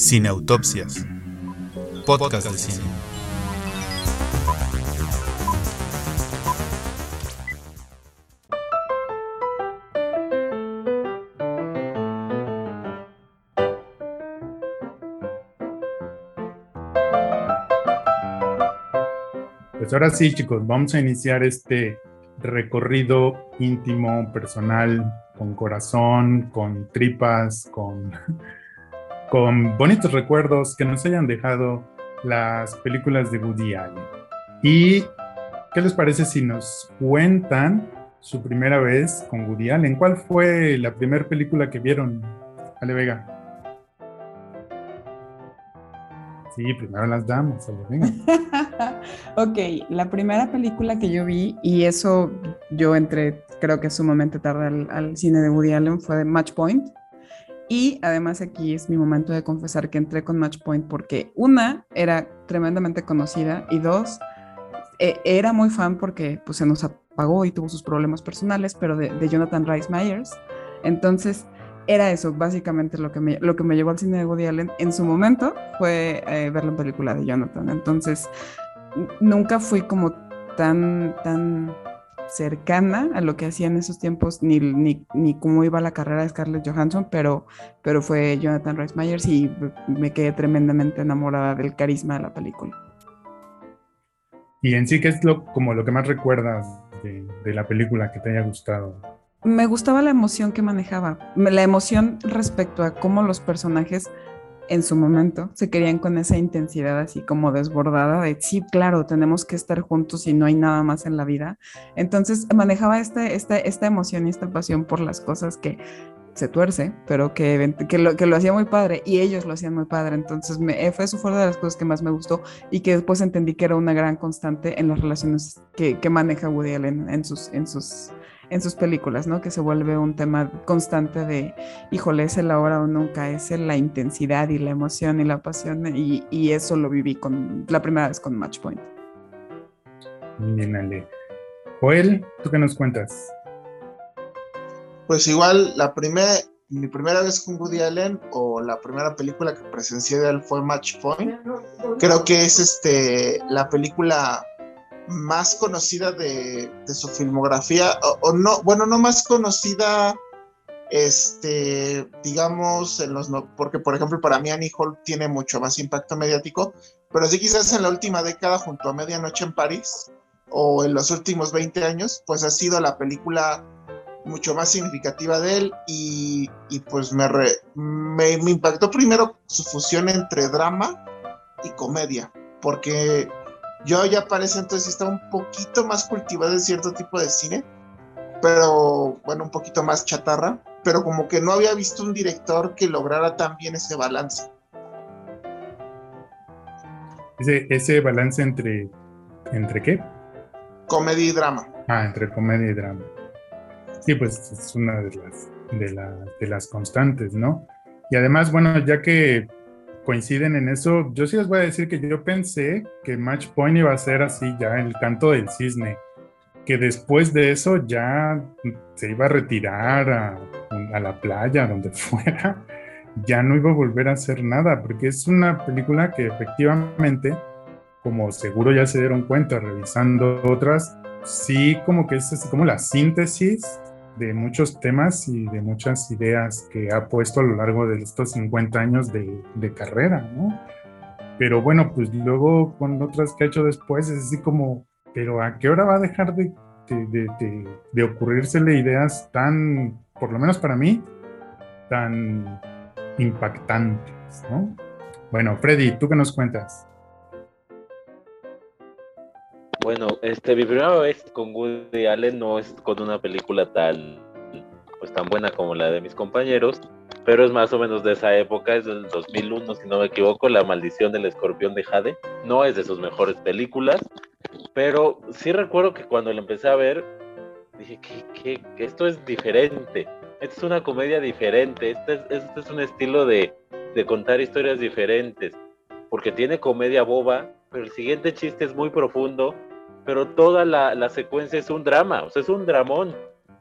Cineautopsias. Podcast de cine. Pues ahora sí, chicos, vamos a iniciar este recorrido íntimo, personal, con corazón, con tripas, con, con bonitos recuerdos que nos hayan dejado las películas de Woody Allen. ¿Y qué les parece si nos cuentan su primera vez con Woody Allen? ¿Cuál fue la primera película que vieron, Ale Vega? Sí, primero las damas, Ale Vega. ok, la primera película que yo vi, y eso yo entré, creo que sumamente tarde al, al, cine de Woody Allen, fue Match Point. Y además aquí es mi momento de confesar que entré con Match Point porque una, era tremendamente conocida y dos, e, era muy fan porque pues, se nos apagó y tuvo sus problemas personales, pero de, de Jonathan Rice Myers. Entonces, era eso, básicamente lo que, me, lo que me llevó al cine de Woody Allen en su momento fue eh, ver la película de Jonathan. Entonces, nunca fui como tan, tan cercana a lo que hacía en esos tiempos, ni, ni, ni cómo iba la carrera de Scarlett Johansson, pero, pero fue Jonathan Rhys Meyers y me quedé tremendamente enamorada del carisma de la película. Y en sí, ¿qué es lo, como lo que más recuerdas de, de la película que te haya gustado? Me gustaba la emoción que manejaba, la emoción respecto a cómo los personajes en su momento se querían con esa intensidad así como desbordada de sí, claro, tenemos que estar juntos y no hay nada más en la vida. Entonces manejaba este, este, esta emoción y esta pasión por las cosas que se tuerce, pero que, que, lo, que lo hacía muy padre y ellos lo hacían muy padre. Entonces me, fue eso fue de las cosas que más me gustó y que después entendí que era una gran constante en las relaciones que, que maneja Woody Allen en sus, en sus en sus películas, ¿no? Que se vuelve un tema constante de, híjole, es el ahora o nunca, es la intensidad y la emoción y la pasión, y, y eso lo viví con la primera vez con Match Point. Muy bien, Ale. Joel, ¿tú qué nos cuentas? Pues igual, la primera, mi primera vez con Woody Allen o la primera película que presencié de él fue Match Point. Creo que es este la película más conocida de, de su filmografía, o, o, no, bueno, no más conocida, este, digamos, en los no, porque por ejemplo para mí Annie Hall tiene mucho más impacto mediático, pero sí quizás en la última década junto a Medianoche en París, o en los últimos 20 años, pues ha sido la película mucho más significativa de él y, y pues me, re, me, me impactó primero su fusión entre drama y comedia, porque yo ya parece entonces estaba un poquito más cultivado en cierto tipo de cine, pero bueno, un poquito más chatarra, pero como que no había visto un director que lograra tan bien ese balance. Ese, ese balance entre, ¿entre qué? Comedia y drama. Ah, entre comedia y drama. Sí, pues es una de las, de, la, de las constantes, ¿no? Y además, bueno, ya que coinciden en eso. Yo sí les voy a decir que yo pensé que Match Point iba a ser así ya el canto del cisne, que después de eso ya se iba a retirar a, la playa, donde fuera, ya no iba a volver a hacer nada, porque es una película que efectivamente, como seguro ya se dieron cuenta revisando otras, sí como que es así como la síntesis de muchos temas y de muchas ideas que ha puesto a lo largo de estos 50 años de, carrera, ¿no? Pero bueno, pues luego con otras que ha hecho después es así como, pero ¿a qué hora va a dejar de, de, de, de ocurrírsele ideas tan, por lo menos para mí, tan impactantes, ¿no? Bueno, Freddy, ¿tú qué nos cuentas? Bueno, este, mi primera vez con Woody Allen no es con una película tan, pues, tan buena como la de mis compañeros, pero es más o menos de esa época, es del 2001, si no me equivoco, La maldición del escorpión de Jade. No es de sus mejores películas, pero sí recuerdo que cuando la empecé a ver, dije que, que esto es diferente. Esta es una comedia diferente, este es, este es un estilo de, de contar historias diferentes, porque tiene comedia boba, pero el siguiente chiste es muy profundo pero toda la, la, secuencia es un drama, o sea, es un dramón,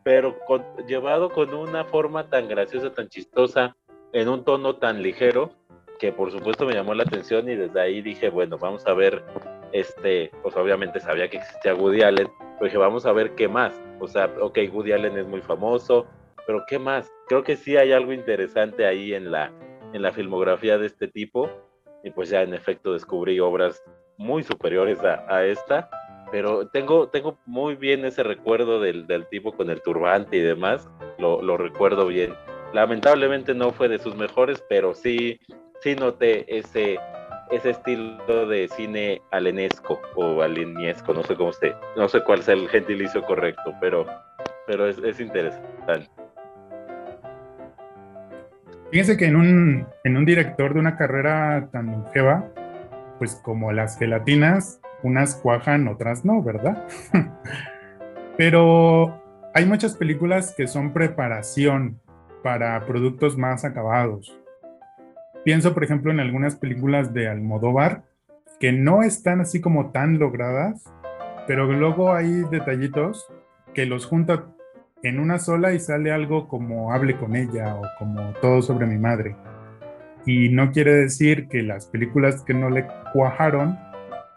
pero con, llevado con una forma tan graciosa, tan chistosa, en un tono tan ligero, que por supuesto me llamó la atención y desde ahí dije, bueno, vamos a ver, este, pues obviamente sabía que existía Woody Allen, pero dije, vamos a ver qué más. O sea, ok, Woody Allen es muy famoso, pero ¿qué más? Creo que sí hay algo interesante ahí en la, en la filmografía de este tipo y pues ya en efecto descubrí obras muy superiores a, a esta, pero tengo, tengo muy bien ese recuerdo del, del tipo con el turbante y demás, lo, lo, recuerdo bien. Lamentablemente no fue de sus mejores, pero sí, sí noté ese, ese estilo de cine alenesco o aleniesco, no sé cómo esté, no sé cuál sea el gentilicio correcto, pero, pero es, es interesante. Fíjense que en un, en un director de una carrera tan longeva, pues como las gelatinas, unas cuajan, otras no, ¿verdad? Pero hay muchas películas que son preparación para productos más acabados. Pienso, por ejemplo, en algunas películas de Almodóvar que no están así como tan logradas, pero luego hay detallitos que los junta en una sola y sale algo como hable con ella o como todo sobre mi madre. Y no quiere decir que las películas que no le cuajaron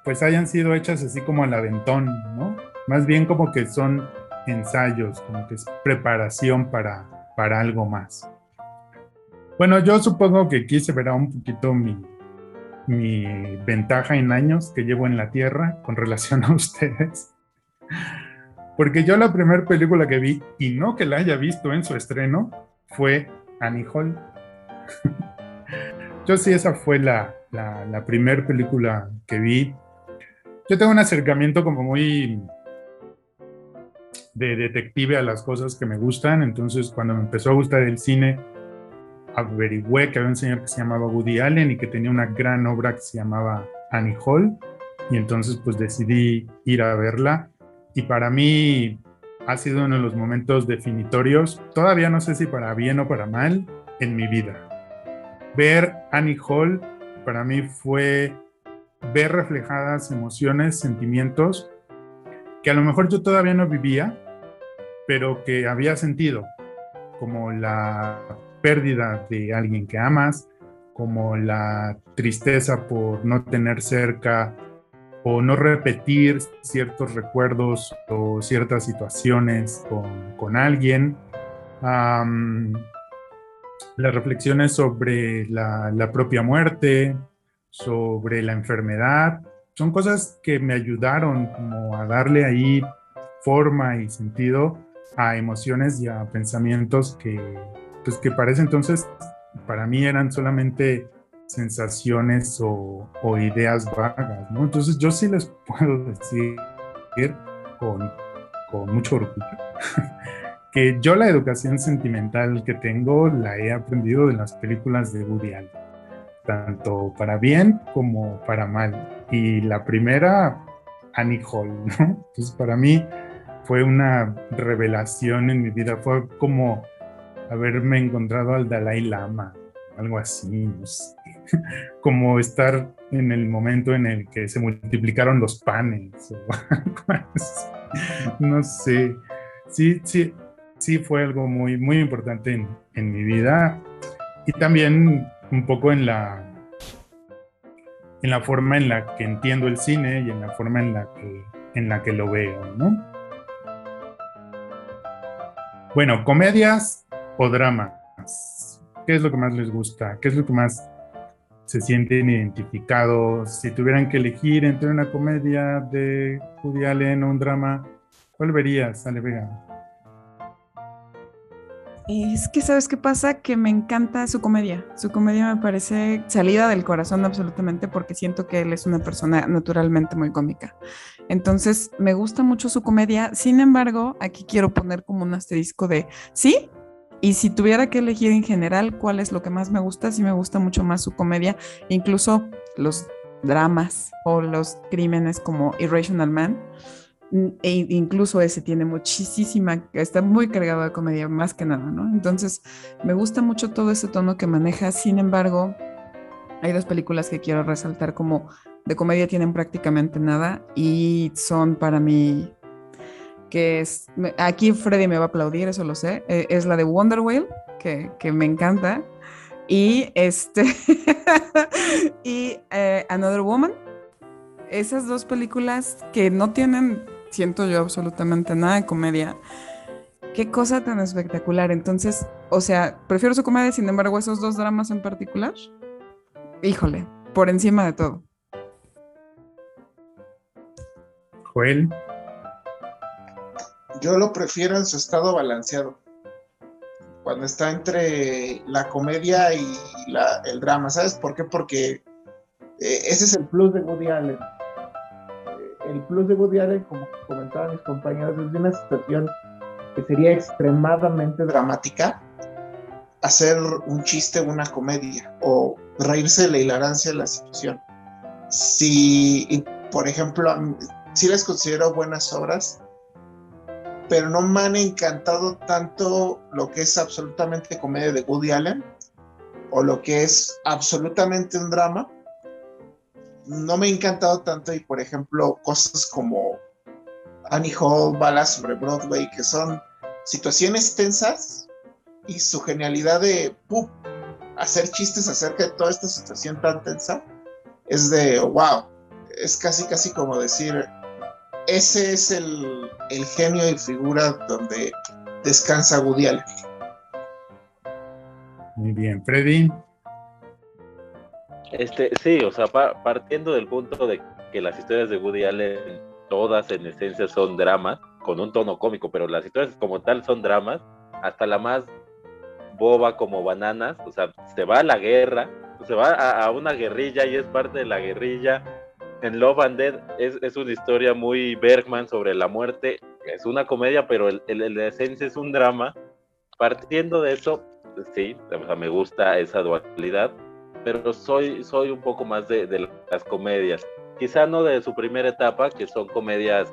pues hayan sido hechas así como al aventón, ¿no? Más bien como que son ensayos, como que es preparación para, para algo más. Bueno, yo supongo que aquí se verá un poquito mi, mi ventaja en años que llevo en la Tierra con relación a ustedes. Porque yo la primera película que vi, y no que la haya visto en su estreno, fue Annie Hall. yo sí, esa fue la, la, la primera película que vi. Yo tengo un acercamiento como muy de detective a las cosas que me gustan, entonces cuando me empezó a gustar el cine, averigüé que había un señor que se llamaba Woody Allen y que tenía una gran obra que se llamaba Annie Hall, y entonces pues decidí ir a verla. Y para mí ha sido uno de los momentos definitorios, todavía no sé si para bien o para mal, en mi vida. Ver Annie Hall para mí fue ver reflejadas emociones, sentimientos que a lo mejor yo todavía no vivía, pero que había sentido, como la pérdida de alguien que amas, como la tristeza por no tener cerca o no repetir ciertos recuerdos o ciertas situaciones con, alguien. Las reflexiones sobre la, propia muerte, sobre la enfermedad, son cosas que me ayudaron como a darle ahí forma y sentido a emociones y a pensamientos que, pues que parece entonces para mí eran solamente sensaciones o, o, ideas vagas, ¿no? Entonces yo sí les puedo decir con, con mucho orgullo que yo la educación sentimental que tengo la he aprendido de las películas de Woody Allen, tanto para bien como para mal. Y la primera, Annie Hall, ¿no? Entonces para mí fue una revelación en mi vida, fue como haberme encontrado al Dalai Lama, algo así, no sé. como estar en el momento en el que se multiplicaron los panes, no sé, sí, sí, sí fue algo muy, muy importante en, en mi vida y también un poco en la, en la forma en la que entiendo el cine y en la forma en la que, en la que lo veo, ¿no? Bueno, comedias o dramas. ¿Qué es lo que más les gusta? ¿Qué es lo que más se sienten identificados? Si tuvieran que elegir entre una comedia de Woody Allen o un drama, ¿cuál verías, Ale Vega? Es que, ¿sabes qué pasa? Que me encanta su comedia. Su comedia me parece salida del corazón absolutamente porque siento que él es una persona naturalmente muy cómica. Entonces, me gusta mucho su comedia. Sin embargo, aquí quiero poner como un asterisco de, sí, y si tuviera que elegir en general cuál es lo que más me gusta, sí me gusta mucho más su comedia, incluso los dramas o los crímenes como Irrational Man. E incluso ese tiene muchísima, está muy cargado de comedia más que nada, ¿no? Entonces, me gusta mucho todo ese tono que maneja. Sin embargo, hay dos películas que quiero resaltar como de comedia tienen prácticamente nada y son para mí que es, aquí Freddy me va a aplaudir, eso lo sé, eh, es la de Wonder Whale, que, que me encanta, Y este. y eh, Another Woman. Esas dos películas que no tienen, siento yo, absolutamente nada de comedia. Qué cosa tan espectacular. Entonces, o sea, prefiero su comedia, sin embargo, esos dos dramas en particular. Híjole, por encima de todo. Joel. Yo lo prefiero en su estado balanceado. Cuando está entre la comedia y la- el drama. ¿Sabes por qué? Porque eh, ese es el plus de Woody Allen. El plus de Woody Allen, como comentaban mis compañeros, es de una situación que sería extremadamente dramática hacer un chiste una comedia o reírse de la hilarancia de la situación. Si, por ejemplo, sí les considero buenas obras, pero no me han encantado tanto lo que es absolutamente comedia de Woody Allen o lo que es absolutamente un drama. No me ha encantado tanto y, por ejemplo, cosas como Annie Hall, Balas sobre Broadway, que son situaciones tensas y su genialidad de hacer chistes acerca de toda esta situación tan tensa es de wow. Es casi, casi como decir, ese es el, el genio y figura donde descansa Woody. Muy bien. Freddy. Este, sí, o sea, pa- partiendo del punto de que las historias de Woody Allen, todas en esencia son dramas, con un tono cómico, pero las historias como tal son dramas, hasta la más boba como bananas, o sea, se va a la guerra, se va a, una guerrilla y es parte de la guerrilla. En Love and Dead es, es una historia muy Bergman sobre la muerte, es una comedia, pero el, el, el esencia es un drama. Partiendo de eso, sí, o sea, me gusta esa dualidad pero soy, soy un poco más de, de las comedias. Quizá no de su primera etapa, que son comedias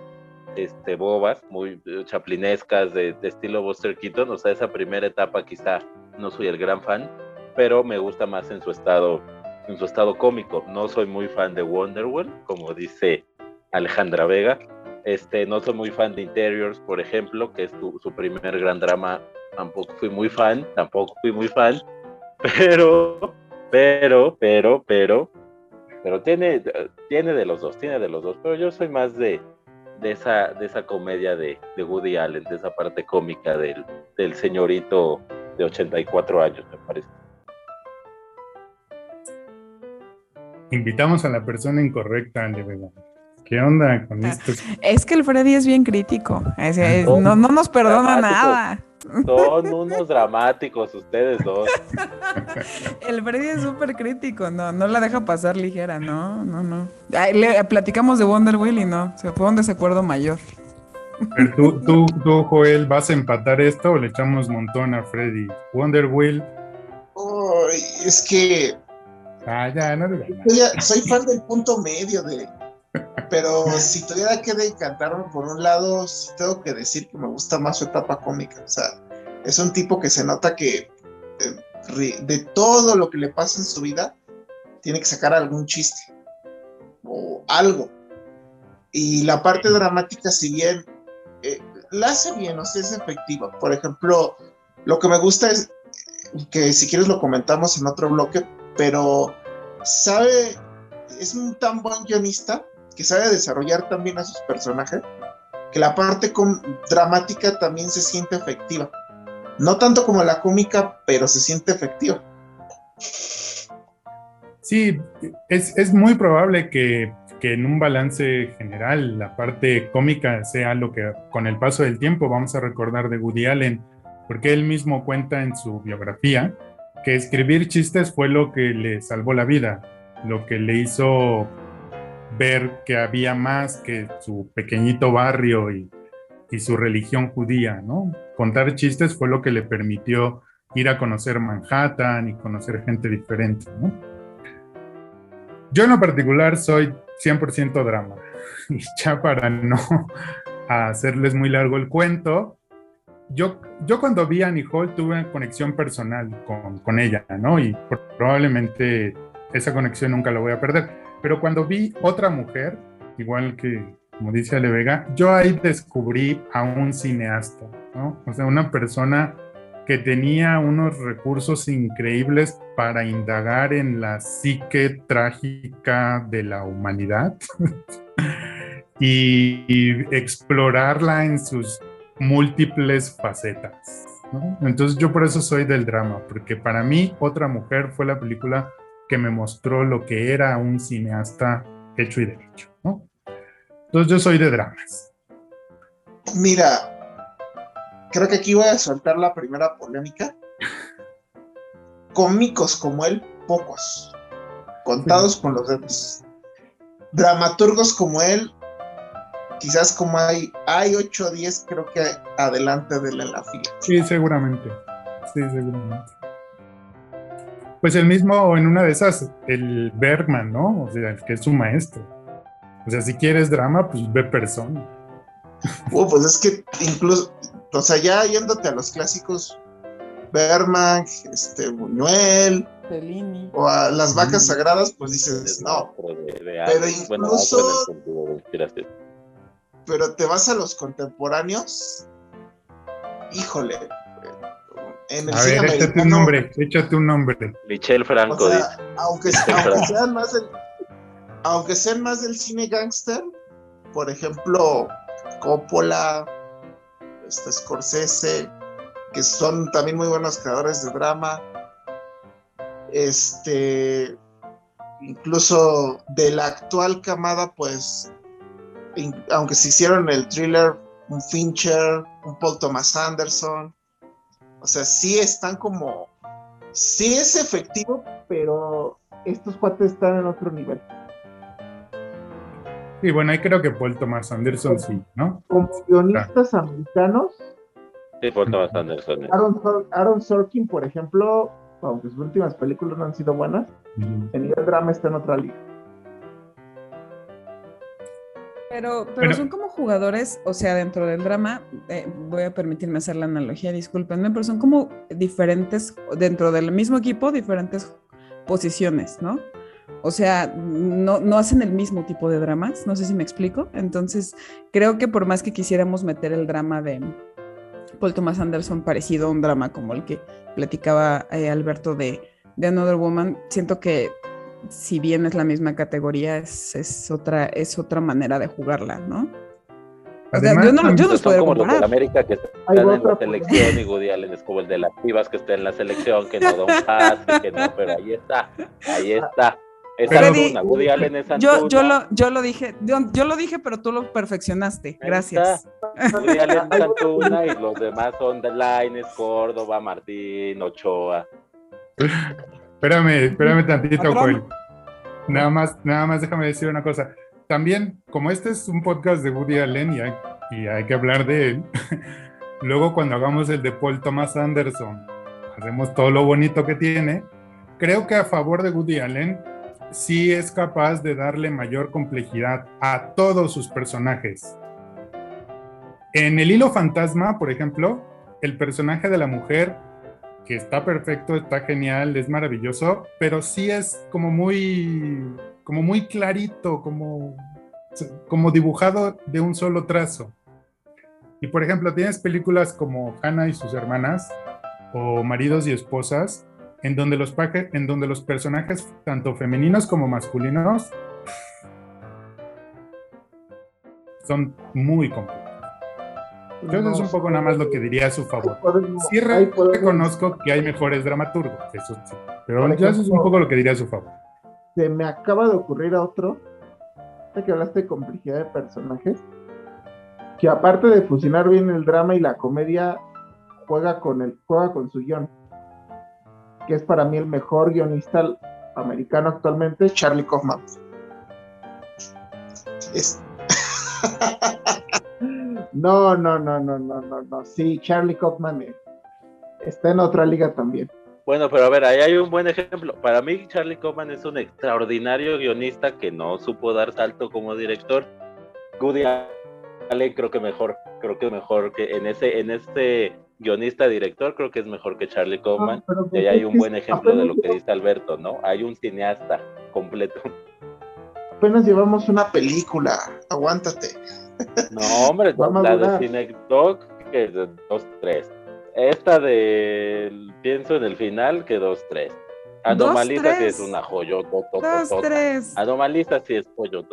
este, bobas, muy eh, chaplinescas, de, de estilo Buster Keaton. O sea, esa primera etapa quizá no soy el gran fan, pero me gusta más en su estado, en su estado cómico. No soy muy fan de Wonderwall, como dice Alejandra Vega. Este, no soy muy fan de Interiors, por ejemplo, que es su, su primer gran drama. Tampoco fui muy fan, tampoco fui muy fan, pero pero, pero, pero, pero tiene, tiene de los dos, tiene de los dos, pero yo soy más de, de, esa, de esa comedia de, de Woody Allen, de esa parte cómica del, del señorito de 84 años, me parece. Invitamos a la persona incorrecta, de verdad. ¿Qué onda con esto? Es que el Freddy es bien crítico. Es- es- no, no nos perdona Dramático. nada. Son unos dramáticos ustedes dos. El Freddy es súper crítico. No, no la deja pasar ligera. No, no, no. Ay, le platicamos de Wonder Wheel y no. Se fue un desacuerdo mayor. Pero tú, tú, tú, Joel, ¿vas a empatar esto o le echamos montón a Freddy? Wonder Wheel. Uy, es que Ah, ya, no ya soy fan del punto medio de. Pero si tuviera que decantarme por un lado, sí tengo que decir que me gusta más su etapa cómica. O sea, es un tipo que se nota que eh, de todo lo que le pasa en su vida, tiene que sacar algún chiste o algo. Y la parte dramática, si bien eh, la hace bien, o sea, es efectiva. Por ejemplo, lo que me gusta es que si quieres lo comentamos en otro bloque, pero sabe, es un tan buen guionista que sabe desarrollar también a sus personajes, que la parte dramática también se siente efectiva. No tanto como la cómica, pero se siente efectiva. Sí, es, es muy probable que, que en un balance general la parte cómica sea lo que con el paso del tiempo vamos a recordar de Woody Allen, porque él mismo cuenta en su biografía que escribir chistes fue lo que le salvó la vida, lo que le hizo ver que había más que su pequeñito barrio y, y su religión judía, ¿no? Contar chistes fue lo que le permitió ir a conocer Manhattan y conocer gente diferente, ¿no? Yo en lo particular soy 100% drama. Y ya para no hacerles muy largo el cuento, yo, yo cuando vi a Annie Hall tuve conexión personal con, con ella, ¿no? Y probablemente esa conexión nunca la voy a perder. Pero cuando vi otra mujer, igual que como dice Ale Vega, yo ahí descubrí a un cineasta, ¿no? O sea, una persona que tenía unos recursos increíbles para indagar en la psique trágica de la humanidad y, y explorarla en sus múltiples facetas. ¿no? Entonces yo por eso soy del drama, porque para mí Otra Mujer fue la película que me mostró lo que era un cineasta hecho y derecho. ¿no? Entonces yo soy de dramas. Mira, creo que aquí voy a soltar la primera polémica. Cómicos como él, pocos. Contados con los dedos. Dramaturgos como él, quizás como hay, hay 8 o 10, creo que adelante de él en la fila. Sí, seguramente. Sí, seguramente. Pues el mismo en una de esas, el Bergman, ¿no? O sea, el que es su maestro. O sea, si quieres drama, pues ve persona. Uh, pues es que incluso, o sea, ya yéndote a los clásicos, Bergman, este, Buñuel, Fellini. o a las vacas sagradas, pues dices, no, Pero, incluso- pero te vas a los contemporáneos, híjole, en el A cine ver, échate un nombre, échate un nombre. Michel Franco o dice. sea, aunque, aunque sean más del, aunque sean más del cine gángster, por ejemplo, Coppola, este Scorsese, que son también muy buenos creadores de drama, este, incluso de la actual camada, pues, in- aunque se hicieron el thriller, un Fincher, un Paul Thomas Anderson, o sea, sí están como, sí es efectivo, pero estos cuates están en otro nivel. Y bueno, ahí creo que Paul Thomas Anderson sí, ¿no? Como guionistas americanos, Sí, Paul Thomas Anderson. eh. Aaron, Aaron Sorkin, por ejemplo, aunque sus últimas películas no han sido buenas, Ujú. en nivel drama está en otra liga. Pero, pero Bueno. son como jugadores, o sea, dentro del drama, eh, voy a permitirme hacer la analogía, discúlpenme, pero son como diferentes, dentro del mismo equipo, diferentes posiciones, ¿no? O sea, no, no hacen el mismo tipo de dramas, no sé si me explico. Entonces, creo que por más que quisiéramos meter el drama de Paul Thomas Anderson parecido a un drama como el que platicaba eh, Alberto de, de Another Woman, siento que si bien es la misma categoría, es, es otra, es otra manera de jugarla, ¿no? O sea, yo no, yo no Pues puedo como los de comparar. América que están Hay en la selección y Woody Allen es como el de las Chivas que está en la selección, que no da un pase, que no, pero ahí está, ahí está. Es Pero- Antuna, Woody Allen es Antuna. Yo, yo, lo, yo lo dije, yo, yo lo dije, pero tú lo perfeccionaste. Gracias. Woody Allen es Antuna y los demás son The Line, Córdoba, Martín, Ochoa. Espérame, espérame tantito. Joel. Nada más, nada más déjame decir una cosa. También, como este es un podcast de Woody Allen y hay, y hay que hablar de él, luego cuando hagamos el de Paul Thomas Anderson, hacemos todo lo bonito que tiene. Creo que a favor de Woody Allen, sí es capaz de darle mayor complejidad a todos sus personajes. En El Hilo Fantasma, por ejemplo, el personaje de la mujer que está perfecto, está genial, es maravilloso, pero sí es como muy, como muy clarito, como, como dibujado de un solo trazo. Y por ejemplo, tienes películas como Hannah y sus hermanas o Maridos y esposas, en donde los, en donde los personajes, tanto femeninos como masculinos, son muy complejos. Yo eso es un poco nada más lo que diría a su favor. Sí re- reconozco que hay mejores dramaturgos, eso sí. Pero eso es un poco lo que diría a su favor. se me acaba de ocurrir a otro, que hablaste de complejidad de personajes, que aparte de fusionar bien el drama y la comedia, juega con el, juega con su guion, que es para mí el mejor guionista americano actualmente, Charlie Kaufman. Es- no, no, no, no, no, no, no, sí, Charlie Kaufman eh, está en otra liga también. Bueno, pero a ver, ahí hay un buen ejemplo. Para mí, Charlie Kaufman es un extraordinario guionista que no supo dar salto como director. Woody Allen creo que mejor, creo que mejor que en ese, en este guionista director, creo que es mejor que Charlie Kaufman. Ah, Y ahí hay un buen ejemplo de lo que dice Alberto, ¿no? Hay un cineasta completo. Apenas llevamos una película, aguántate. No, hombre, la de. Cinedog, que es de dos, tres. Esta de pienso en el final que dos, tres. Anomalista sí es una joyo. Dos, tres. Anomalista sí es pollo.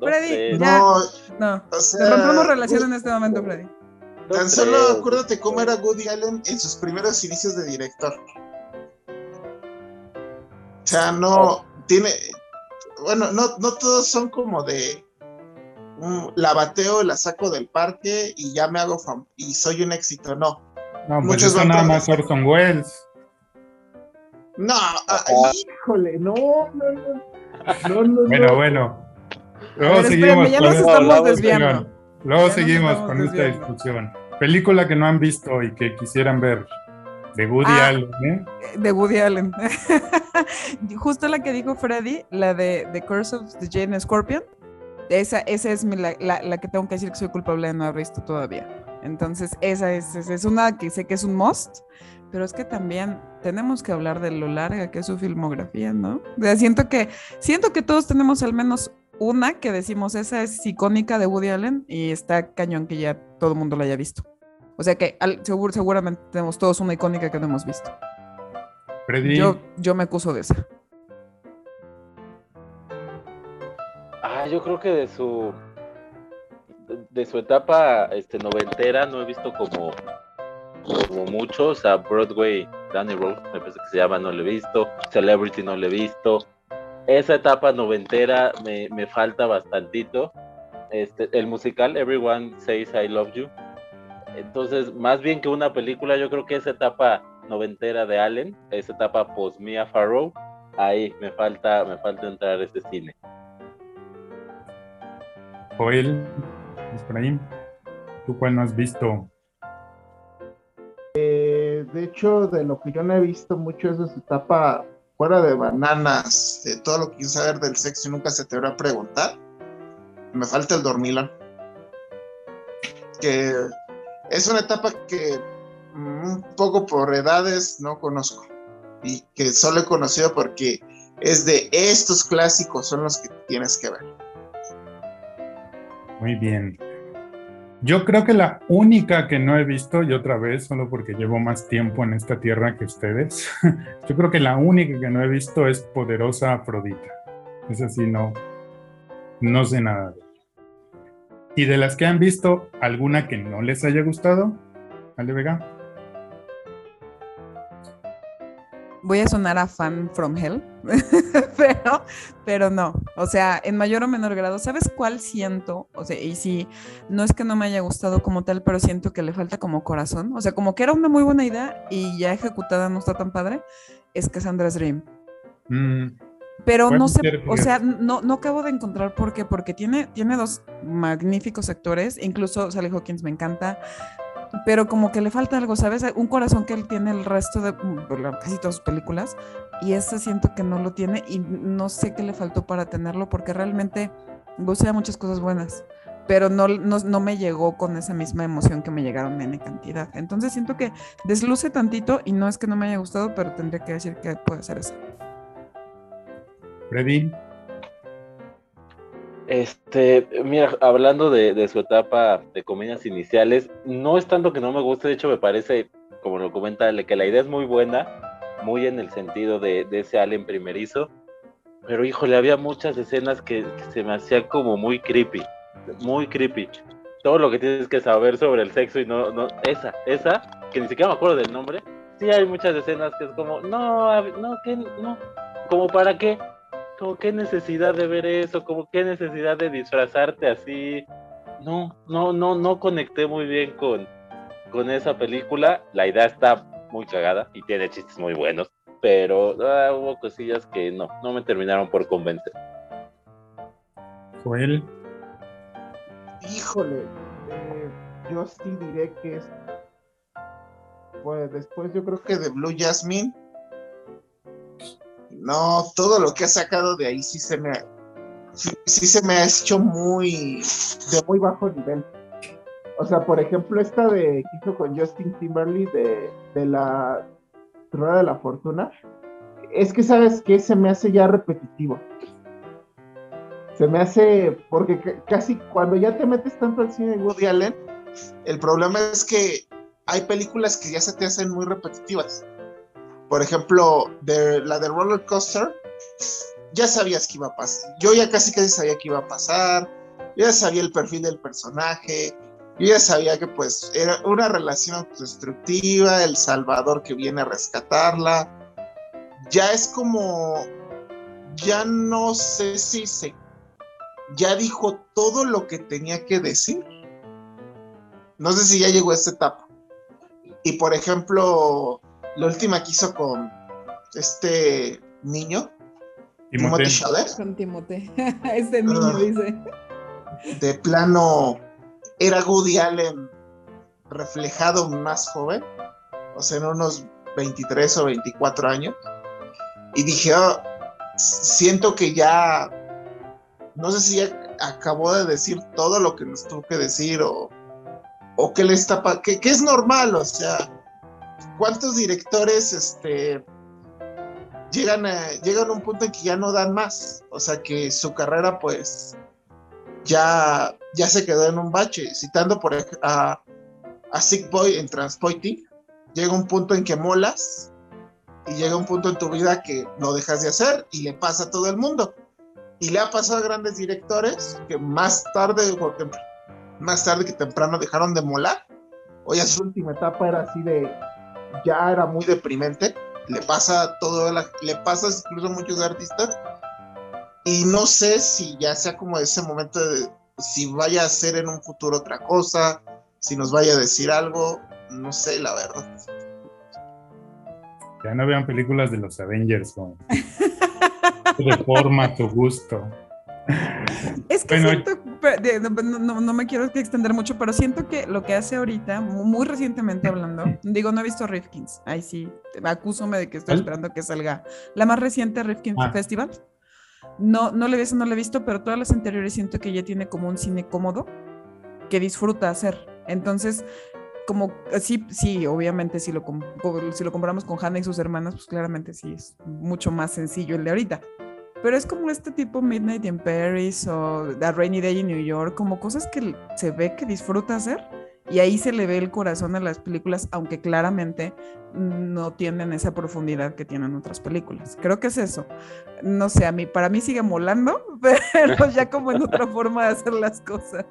Freddy, ya. No, no. O sea, rompemos relación en este momento, Freddy. Tan solo acuérdate cómo era Woody Allen en sus primeros inicios de director. O sea, no tiene. Bueno, no, no todos son como de. La bateo, la saco del parque y ya me hago fam y soy un éxito. No. No, pues Muchos eso nada más Orson Welles. No, híjole, no, no, no. no, no bueno, bueno. Luego seguimos. ya nos estamos desviando. Luego seguimos con esta discusión. Película que no han visto y que quisieran ver. De Woody ah, Allen, ¿eh? De Woody Allen. Justo la que dijo Freddy, la de The Curse of the Jane Scorpion. Esa, esa es la, la, que tengo que decir que soy culpable de no haber visto todavía. Entonces, esa es, es, una que sé que es un must, pero es que también tenemos que hablar de lo larga que es su filmografía, ¿no? siento que, siento que todos tenemos al menos una que decimos, esa es icónica de Woody Allen y está cañón que ya todo el mundo la haya visto. O sea que seguro, seguramente tenemos todos una icónica que no hemos visto. Yo, yo me acuso de esa. Ah, yo creo que de su de su etapa este noventera no he visto como como muchos a Broadway Danny Rose me parece que se llama no lo he visto Celebrity no lo he visto esa etapa noventera me, me falta bastantito. Este, el musical Everyone Says I Love You. Entonces, más bien que una película, yo creo que esa etapa noventera de Allen, esa etapa post Mia Farrow, ahí me falta, me falta entrar a ese cine. Joel, Efraín, ¿tú cuál no has visto? Eh, de hecho, de lo que yo no he visto mucho es esa etapa fuera de bananas, de todo lo que quieres saber del sexo y nunca se te habrá preguntar, me falta el dormilón. Que es una etapa que un poco por edades no conozco y que solo he conocido porque es de estos clásicos son los que tienes que ver. Muy bien. Yo creo que la única que no he visto, y otra vez, solo porque llevo más tiempo en esta tierra que ustedes, yo creo que la única que no he visto es Poderosa Afrodita. Es así, no, no sé nada de ella. Y de las que han visto, ¿alguna que no les haya gustado? Ale Vega. Voy a sonar a fan from hell, pero, pero no, o sea, en mayor o menor grado, ¿sabes cuál siento? O sea, y si no es que no me haya gustado como tal, pero siento que le falta como corazón, o sea, como que era una muy buena idea y ya ejecutada no está tan padre, es Cassandra's Dream. Mm. Pero no sé, o sea, no, no acabo de encontrar por qué, porque tiene, tiene dos magníficos actores, incluso Sally Hawkins me encanta, pero como que le falta algo, ¿sabes? Un corazón que él tiene el resto de casi todas sus películas y ese siento que no lo tiene y no sé qué le faltó para tenerlo porque realmente gocé de muchas cosas buenas, pero no, no, me llegó con esa misma emoción que me llegaron en cantidad. Entonces siento que desluce tantito y no es que no me haya gustado, pero tendría que decir que puede ser eso. Este, mira, hablando de, su etapa de comedias iniciales, no es tanto que no me guste, de hecho me parece, como lo comenta, que la idea es muy buena, muy en el sentido de, ese Allen primerizo, pero híjole, había muchas escenas que, se me hacían como muy creepy, muy creepy. Todo lo que tienes que saber sobre el sexo y no, no, esa, esa, que ni siquiera me acuerdo del nombre, sí hay muchas escenas que es como, no, no, que no, como para qué, como qué necesidad de ver eso, como qué necesidad de disfrazarte así. No, no, no, no conecté muy bien con, con esa película. La idea está muy cagada y tiene chistes muy buenos, pero ah, hubo cosillas que no, no me terminaron por convencer. Joel. Híjole, eh, yo sí diré que es. Pues después yo creo que de Blue Jasmine no, todo lo que ha sacado de ahí sí se me, sí, se me ha hecho muy, de muy bajo nivel. O sea, por ejemplo, esta de que hizo con Justin Timberlake de, de la Rueda de la Fortuna, es que sabes que se me hace ya repetitivo. Se me hace, porque casi cuando ya te metes tanto al cine de Woody Allen, el problema es que hay películas que ya se te hacen muy repetitivas. Por ejemplo, de, la de Roller Coaster, ya sabías que iba a pasar. Yo ya casi casi sabía que iba a pasar. Yo ya sabía el perfil del personaje. Yo ya sabía que pues era una relación destructiva, el Salvador que viene a rescatarla. Ya es como, ya no sé si se, ya dijo todo lo que tenía que decir. No sé si ya llegó a esta etapa. Y por ejemplo, la última que hizo con este niño, Timothée. Chalamet, Con Timote. Este niño dice. de plano era Woody Allen reflejado más joven, o sea, en unos 23 o 24 años. Y dije, "Ah, siento que ya, no sé si ya acabó de decir todo lo que nos tuvo que decir o, o que le está, pa- que, que es normal, o sea, ¿cuántos directores este, llegan a, llegan a un punto en que ya no dan más? O sea, que su carrera pues ya, ya se quedó en un bache. Citando por a, a Sick Boy en Transpoiting, llega un punto en que molas y llega un punto en tu vida que lo dejas de hacer y le pasa a todo el mundo. Y le ha pasado a grandes directores que más tarde más tarde que temprano dejaron de molar. Hoy a su última etapa era así de ya era muy deprimente. Le pasa a todo la- le pasa incluso a muchos artistas y no sé si ya sea como ese momento de si vaya a ser en un futuro otra cosa, si nos vaya a decir algo, no sé, la verdad. Ya no vean películas de los Avengers con de forma tu gusto. Es que Bueno, siento, no, no- no me quiero extender mucho, pero siento que lo que hace ahorita, mu- muy recientemente hablando, digo, no he visto Rifkins, ahí sí, acúsome de que estoy esperando que salga la más reciente Rifkin Ah. Festival. No, no le he visto, no le he visto, pero todas las anteriores siento que ella tiene como un cine cómodo que disfruta hacer. Entonces, como sí, sí, obviamente si lo, si lo comparamos con Hannah y sus hermanas, pues claramente sí es mucho más sencillo el de ahorita. Pero es como este tipo Midnight in Paris o The Rainy Day in New York, como cosas que se ve que disfruta hacer y ahí se le ve el corazón a las películas, aunque claramente no tienen esa profundidad que tienen otras películas. Creo que es eso. No sé, a mí, para mí sigue molando, pero ya como en otra forma de hacer las cosas.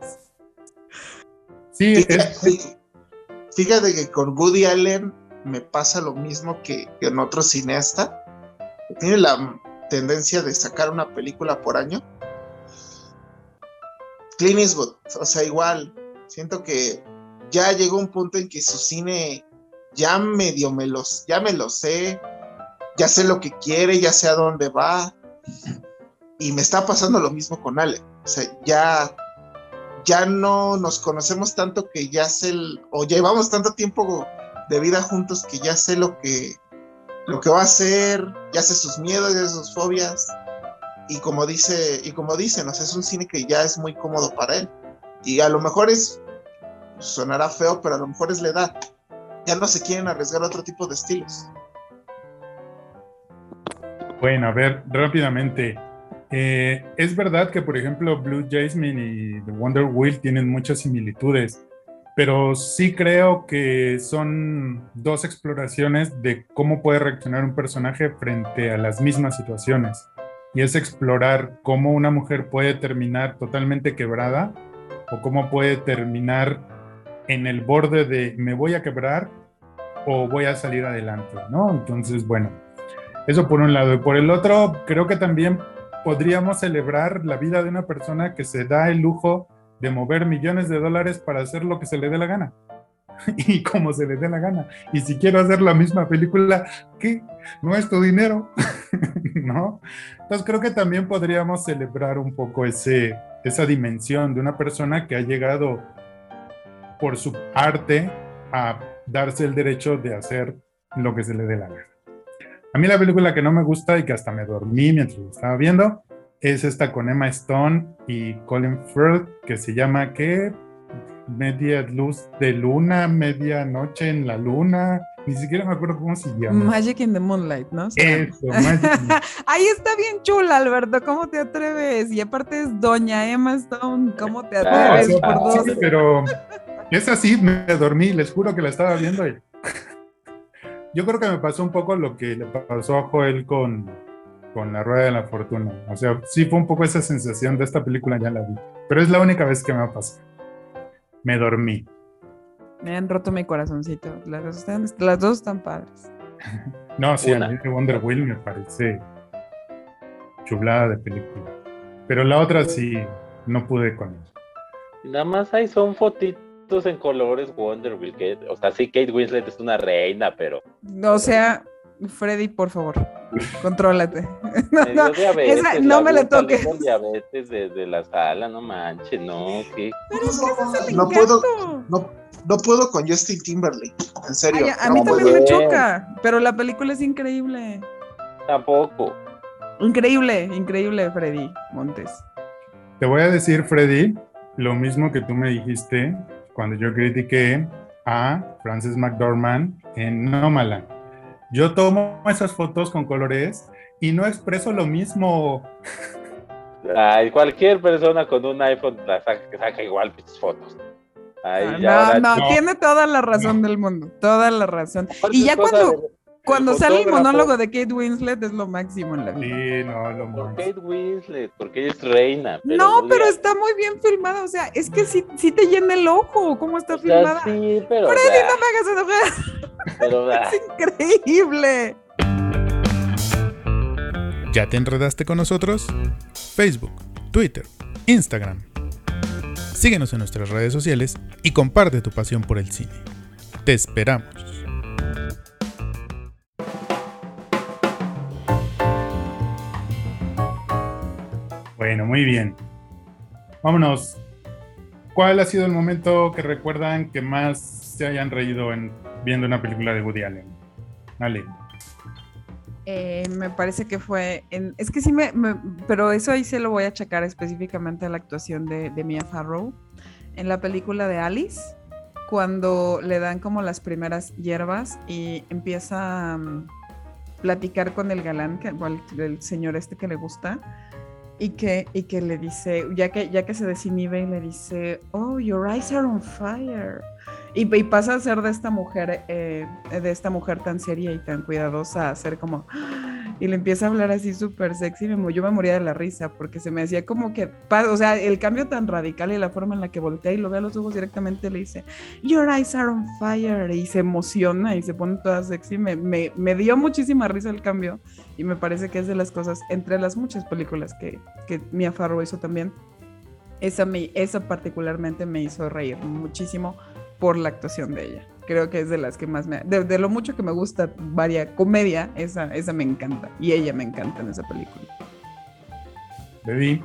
Sí, es, Fíjate, fíjate que con Woody Allen me pasa lo mismo que, que en otro cineasta. Tiene la tendencia de sacar una película por año. Clint Eastwood, o sea, igual, siento que ya llegó un punto en que su cine ya medio me los, ya me lo sé, ya sé lo que quiere, ya sé a dónde va. Y me está pasando lo mismo con Ale. O sea, ya ya no nos conocemos tanto que ya sé, el- o llevamos tanto tiempo de vida juntos que ya sé lo que, lo que va a hacer, ya sé sus miedos, ya sé sus fobias. Y como dice, y como dicen, o sea, es un cine que ya es muy cómodo para él. Y a lo mejor es, sonará feo, pero a lo mejor es la edad. Ya no se quieren arriesgar a otro tipo de estilos. Bueno, a ver, rápidamente. Eh, es verdad que, por ejemplo, Blue Jasmine y The Wonder Wheel tienen muchas similitudes, pero sí creo que son dos exploraciones de cómo puede reaccionar un personaje frente a las mismas situaciones. Y es explorar cómo una mujer puede terminar totalmente quebrada o cómo puede terminar en el borde de me voy a quebrar o voy a salir adelante, ¿no? Entonces, bueno, eso por un lado. Y por el otro, creo que también podríamos celebrar la vida de una persona que se da el lujo de mover millones de dólares para hacer lo que se le dé la gana. Y como se le dé la gana. Y si quiero hacer la misma película, ¿qué? No es tu dinero, ¿no? Entonces creo que también podríamos celebrar un poco ese, esa dimensión de una persona que ha llegado por su arte a darse el derecho de hacer lo que se le dé la gana. A mí la película que no me gusta y que hasta me dormí mientras lo estaba viendo es esta con Emma Stone y Colin Firth que se llama ¿qué? Media luz de luna, media noche en la luna. Ni siquiera me acuerdo cómo se llama. Magic in the Moonlight, ¿no? Eso, Magic. Ahí está bien chula, Alberto. ¿Cómo te atreves? Y aparte es Doña Emma Stone. ¿Cómo te No, o atreves? por dos? sí, pero Es así, me dormí, les juro que la estaba viendo. y- Yo creo que me pasó un poco lo que le pasó a Joel con, con La Rueda de la Fortuna. O sea, sí fue un poco esa sensación de esta película, ya la vi. Pero es la única vez que me ha pasado. Me dormí. Me han roto mi corazoncito. Las dos están, las dos están padres. No, sí, Una. a mí de Wonder Wheel me parece chulada de película. Pero la otra sí, no pude con ella. Nada más ahí son fotitos en colores Wonderville. Que, o sea, sí, Kate Winslet es una reina, pero. O sea, Freddy, por favor, contrólate. No, me no, dio diabetes, esa- no me vi la toques. con diabetes de, de la sala, no manches, no, ¿qué? pero es que ese es el No puedo-. No, no puedo con Justin Timberlake, en serio. Ay, a mí también me choca, pero la película es increíble. Tampoco. Increíble, increíble, Freddy Montes. Te voy a decir, Freddy, lo mismo que tú me dijiste cuando yo critiqué a Frances McDormand en Nomaland. Yo tomo esas fotos con colores y no expreso lo mismo. Ay, cualquier persona con un iPhone la saca, saca igual fotos. Ay, Ah, ya, no, no, no. tiene toda la razón del mundo, toda la razón. Aparte Y ya cuando, de- cuando el sale el monólogo de Kate Winslet es lo máximo en la vida. Sí, no, lo Por más. Kate Winslet, porque ella es reina. no, Woody pero Allen- está muy bien filmada, o sea, es que sí, sí te llena el ojo, cómo está o sea, filmada. sí, pero. Freddy, no me hagas enojar, pero, es increíble. ¿Ya te enredaste con nosotros? Facebook, Twitter, Instagram. Síguenos en nuestras redes sociales y comparte tu pasión por el cine. Te esperamos. Bueno, muy bien. Vámonos. ¿Cuál ha sido el momento que recuerdan que más se hayan reído en viendo una película de Woody Allen? Ale. Eh, me parece que fue, en- es que sí me, pero eso ahí se lo voy a achacar específicamente a la actuación de, Mia Farrow en la película de Alice, cuando le dan como las primeras hierbas y empieza a mm, platicar con el galán, que, el señor este que le gusta, y que, y que le dice, ya que, ya que se desinhibe le dice, oh, your eyes are on fire. Y, y pasa a ser de esta mujer, eh, de esta mujer tan seria y tan cuidadosa, a ser como, y le empieza a hablar así súper sexy, me, yo me moría de la risa, porque se me hacía como que, o sea, el cambio tan radical y la forma en la que voltea y lo ve a los ojos directamente, le dice, your eyes are on fire, y se emociona y se pone toda sexy, me, me, me dio muchísima risa el cambio, y me parece que es de las cosas, entre las muchas películas que, que Mia Farrow hizo también, esa, me, esa particularmente me hizo reír muchísimo por la actuación de ella. Creo que es de las que más me... De, de lo mucho que me gusta varia comedia, esa, esa me encanta. Y ella me encanta en esa película. Baby.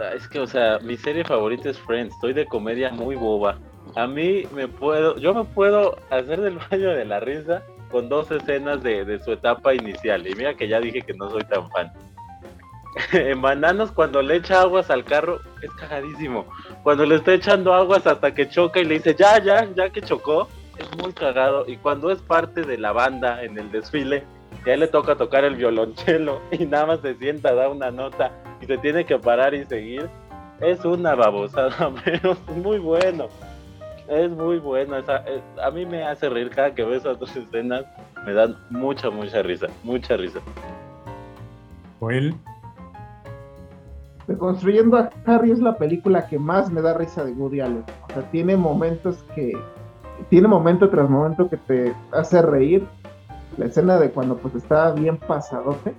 Ah, Es que, o sea, mi serie favorita es Friends. Estoy de comedia muy boba. A mí me puedo, yo me puedo hacer del baño de la risa con dos escenas de, de su etapa inicial. Y mira que ya dije que no soy tan fan. en Bananos, cuando le echa aguas al carro, es cagadísimo. Cuando le está echando aguas hasta que choca y le dice, ya, ya, ya que chocó, es muy cagado. Y cuando es parte de la banda en el desfile, ya le toca tocar el violonchelo y nada más se sienta, da una nota y se tiene que parar y seguir. Es una babosada, pero es muy bueno. Es muy bueno. esa- es- a mí me hace reír cada que veo esas dos escenas. Me dan mucha, mucha risa. Mucha risa. Joel. Reconstruyendo a Harry es la película que más me da risa de Woody Allen. O sea, tiene momentos que. Tiene momento tras momento que te hace reír. La escena de cuando pues está bien pasadote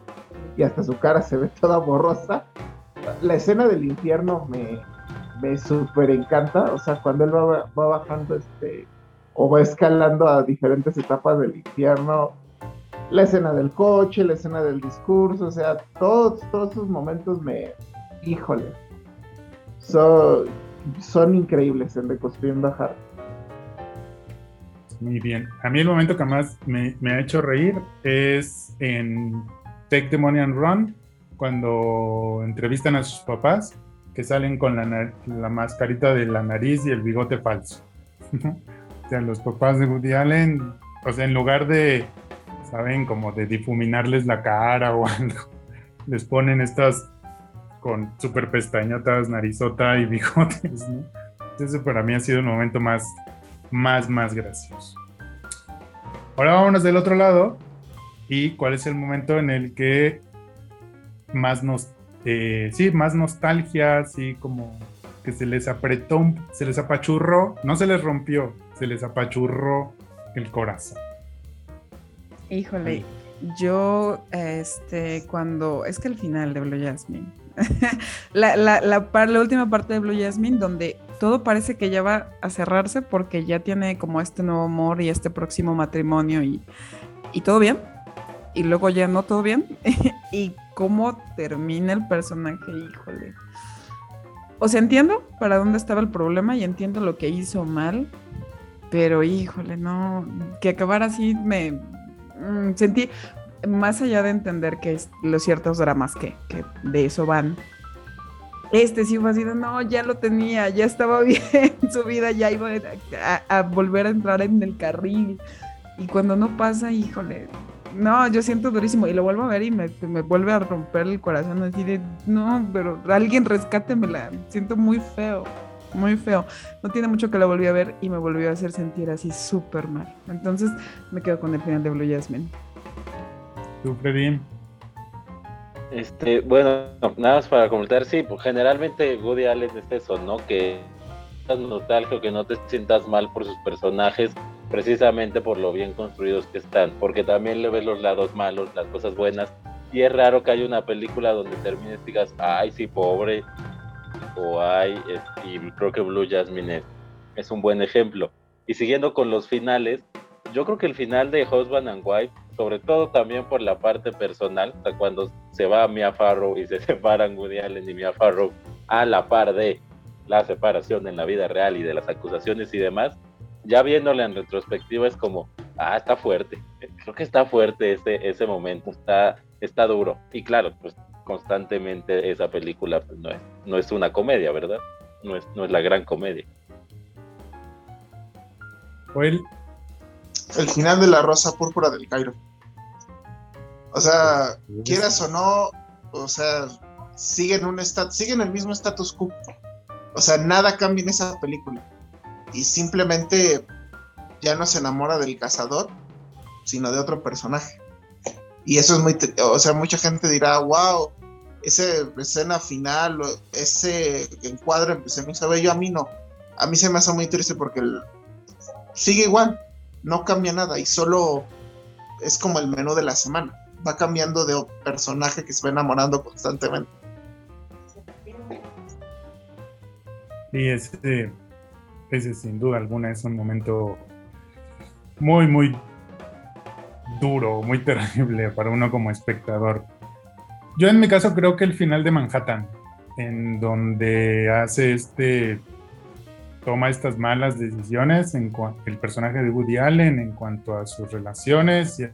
y hasta su cara se ve toda borrosa. La escena del infierno me, me súper encanta. O sea, cuando él va, va bajando este. o va escalando a diferentes etapas del infierno. La escena del coche, la escena del discurso, o sea, todos, todos esos momentos me, híjole, son, son increíbles en Reconstruyendo a Harry. Muy bien. A mí el momento que más me, ha hecho reír es en Take the and Run, cuando entrevistan a sus papás que salen con la, la mascarita de la nariz y el bigote falso. o sea, los papás de Woody Allen, o sea, en lugar de, ¿saben? Como de difuminarles la cara o algo, les ponen estas con súper pestañotas, narizota y bigotes, ¿no? Ese para mí ha sido el momento más, más, más gracioso. Ahora vámonos del otro lado. ¿Y cuál es el momento en el que más nos, eh, sí, más nostalgia, así como que se les apretó, se les apachurró, no se les rompió, se les apachurró el corazón? Híjole, yo, este, cuando, es que el final de Blue Jasmine, la, la, la, la última parte de Blue Jasmine, donde todo parece que ya va a cerrarse porque ya tiene como este nuevo amor y este próximo matrimonio y, y todo bien, y luego ya no todo bien, y cómo termina el personaje, híjole. O sea, entiendo para dónde estaba el problema y entiendo lo que hizo mal, pero híjole, no, que acabar así me mm, sentí, más allá de entender que es los ciertos dramas que, de eso van, este sí fue así de, no, ya lo tenía, ya estaba bien, su vida ya iba a, a volver a entrar en el carril. Y cuando no pasa, híjole, no, yo siento durísimo y lo vuelvo a ver y me, me vuelve a romper el corazón así de, no, pero alguien rescátemela, siento muy feo, muy feo. No tiene mucho que la volví a ver y me volvió a hacer sentir así súper mal. Entonces me quedo con el final de Blue Jasmine. ¿Tú, Freddy? Este, bueno, nada más para comentar, sí, pues generalmente Woody Allen es eso, ¿no? Que es nostálgico, que no te sientas mal por sus personajes, precisamente por lo bien construidos que están, porque también le ves los lados malos, las cosas buenas, y es raro que haya una película donde termines y digas, ay, sí, pobre, o ay, es- y creo que Blue Jasmine es, es un buen ejemplo. Y siguiendo con los finales, yo creo que el final de Husband and Wife, sobre todo también por la parte personal, o sea, cuando se va Mia Farrow y se separan Woody Allen y Mia Farrow a la par de la separación en la vida real y de las acusaciones y demás, ya viéndole en retrospectiva es como, ah, está fuerte, creo que está fuerte ese, ese momento, está, está duro. Y claro, pues constantemente esa película pues, no, es, no es una comedia, ¿verdad? No es, no es la gran comedia. Joel, El final de la Rosa Púrpura del Cairo. O sea, quieras o no, o sea, siguen un esta- siguen el mismo status quo. O sea, nada cambia en esa película. Y simplemente ya no se enamora del cazador, sino de otro personaje. Y eso es muy, o sea, mucha gente dirá, wow, esa escena final, ese encuadre se me hizo bello, a mí no. A mí se me hace muy triste porque el- sigue igual, no cambia nada y solo es como el menú de la semana. Va cambiando de personaje que se va enamorando constantemente. Sí, ese, ese sin duda alguna es un momento muy, muy duro, muy terrible para uno como espectador. Yo en mi caso creo que el final de Manhattan, en donde hace este, toma estas malas decisiones en el personaje de Woody Allen en cuanto a sus relaciones y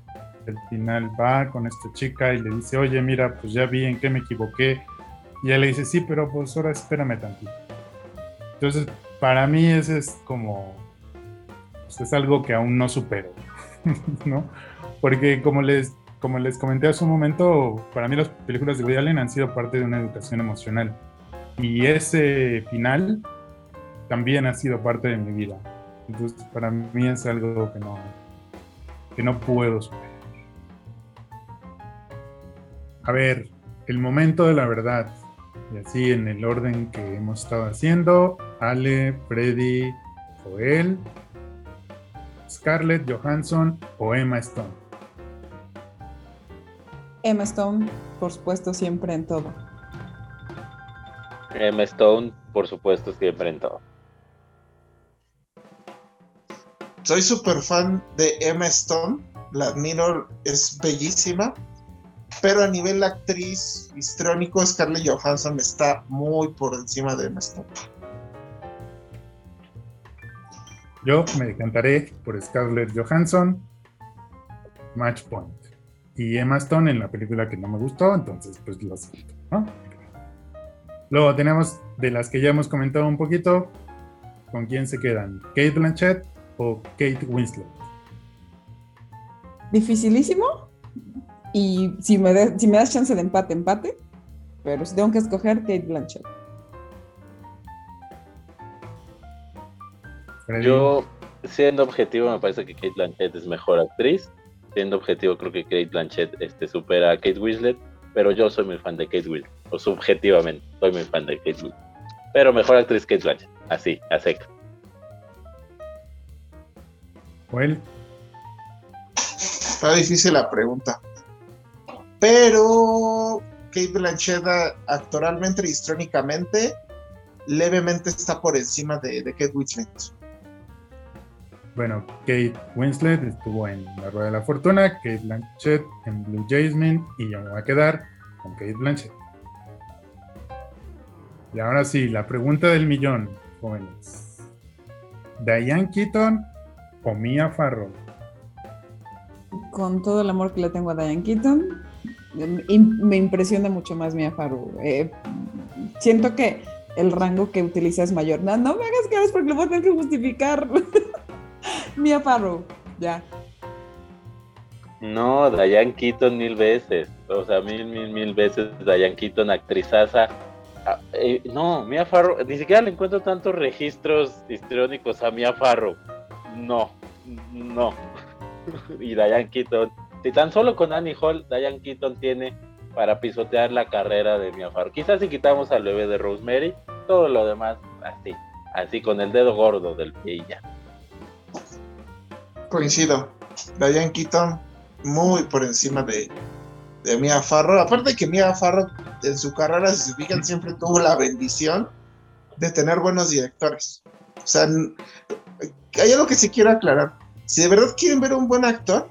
al final va con esta chica y le dice, oye, mira, pues ya vi en qué me equivoqué. Y ella le dice, sí, pero pues ahora espérame tantito. Entonces, para mí ese es como, pues, es algo que aún no supero, ¿no? Porque como les, como les comenté hace un momento, para mí las películas de Woody Allen han sido parte de una educación emocional. Y ese final también ha sido parte de mi vida. Entonces, para mí es algo que no, que no puedo superar. A ver, el momento de la verdad. Y así en el orden que hemos estado haciendo, Ale, Freddy, Joel, Scarlett Johansson o Emma Stone. Emma Stone, por supuesto, siempre en todo. Emma Stone, por supuesto, siempre en todo. Soy súper fan de Emma Stone, la admiro, es bellísima, pero a nivel actriz histriónico, Scarlett Johansson está muy por encima de Emma Stone. Yo me decantaré por Scarlett Johansson, Match Point. Y Emma Stone en la película que no me gustó, entonces pues lo siento, ¿no? Luego tenemos de las que ya hemos comentado un poquito, ¿con quién se quedan? ¿Kate Blanchett o Kate Winslet? Dificilísimo. Y si me, de- si me das chance de empate, empate. Pero si tengo que escoger, Kate Blanchett. Yo, siendo objetivo, me parece que Kate Blanchett es mejor actriz. Siendo objetivo, creo que Kate Blanchett este, supera a Kate Winslet. Pero yo soy muy fan de Kate Winslet. O subjetivamente, soy muy fan de Kate Winslet. Pero mejor actriz Kate Blanchett. Así, a seca. Joel. Está difícil la pregunta. Pero Kate Blanchett a- actoralmente y histrónicamente levemente está por encima de, de Kate Winslet. Bueno, Kate Winslet estuvo en La Rueda de la Fortuna, Kate Blanchett en Blue Jasmine y yo me voy a quedar con Kate Blanchett. Y ahora sí, la pregunta del millón, jóvenes. ¿Diane Keaton o Mia Farrow? Con todo el amor que le tengo a Diane Keaton, me impresiona mucho más Mia Farrow. Eh, siento que el rango que utiliza es mayor. No, no me hagas caras porque lo voy a tener que justificar. Mia Farrow, ya. No, Diane Keaton mil veces. O sea, mil, mil, mil veces Diane Keaton, actrizaza. Ah, eh, no, Mia Farrow, ni siquiera le encuentro tantos registros histriónicos a Mia Farrow. No, no. y Diane Keaton, si tan solo con Annie Hall, Diane Keaton tiene para pisotear la carrera de Mia Farrow. Quizás si quitamos al bebé de Rosemary, todo lo demás así, así con el dedo gordo del pie y ya. Coincido. Diane Keaton muy por encima de, de Mia Farrow. Aparte que Mia Farrow en su carrera, si se fijan, siempre tuvo la bendición de tener buenos directores. O sea, hay algo que sí quiero aclarar. Si de verdad quieren ver un buen actor,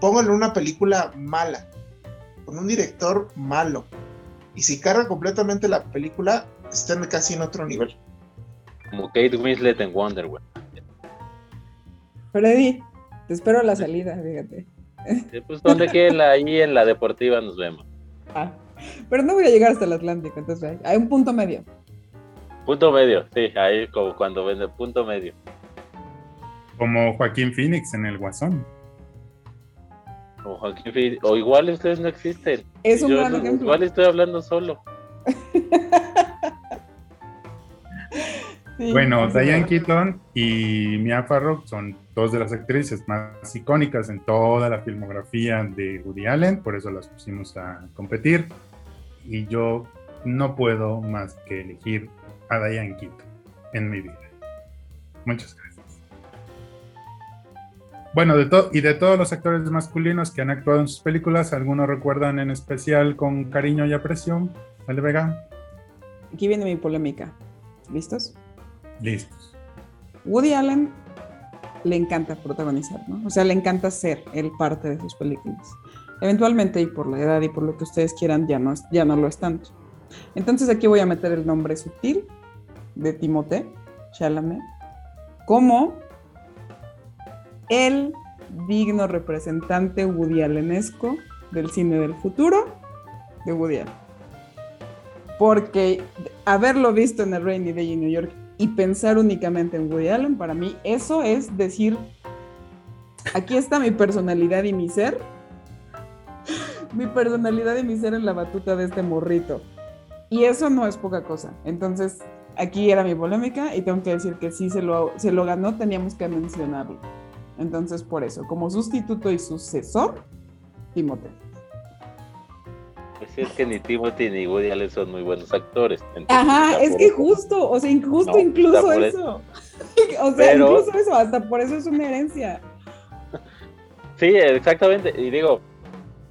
pónganle una película mala, con un director malo. Y si carga completamente la película, están casi en otro nivel. Como Kate Winslet en Wonder Woman. Freddy, te espero a la salida, fíjate. Pues donde quiera, ahí en la deportiva nos vemos. Ah, pero no voy a llegar hasta el Atlántico, entonces hay- hay un punto medio. Punto medio, sí, ahí como cuando vende punto medio. Como Joaquín Phoenix en El Guasón. Como Joaquín Phoenix. O igual ustedes no existen. Es un Yo gran no- ejemplo. Igual estoy hablando solo. Sí, Bueno, Diane verdad. Keaton y Mia Farrow son dos de las actrices más icónicas en toda la filmografía de Woody Allen, por eso las pusimos a competir. Y yo no puedo más que elegir a Diane Keaton en mi vida. Muchas gracias. Bueno, de y de todos los actores masculinos que han actuado en sus películas, ¿algunos recuerdan en especial con cariño y aprecio? ¿Ale Vega? Aquí viene mi polémica. ¿Listos? Listos. Woody Allen le encanta protagonizar, ¿no? O sea, le encanta ser el parte de sus películas. Eventualmente, y por la edad y por lo que ustedes quieran, ya no, es- ya no lo es tanto. Entonces aquí voy a meter el nombre sutil de Timothée Chalamet como el digno representante Woody Allenesco del cine del futuro de Woody Allen. Porque haberlo visto en el Rainy Day en New York y pensar únicamente en Woody Allen, para mí eso es decir, aquí está mi personalidad y mi ser. mi personalidad y mi ser en la batuta de este morrito. Y eso no es poca cosa. Entonces, aquí era mi polémica y tengo que decir que sí se lo, se lo ganó, teníamos que mencionarlo. Entonces, por eso, como sustituto y sucesor, Timote. Pues es que ni Timothy ni Woody Allen son muy buenos actores. Ajá, es que eso. justo, o sea, injusto No, incluso eso. o sea, Pero- incluso eso, hasta por eso es una herencia. Sí, exactamente. Y digo,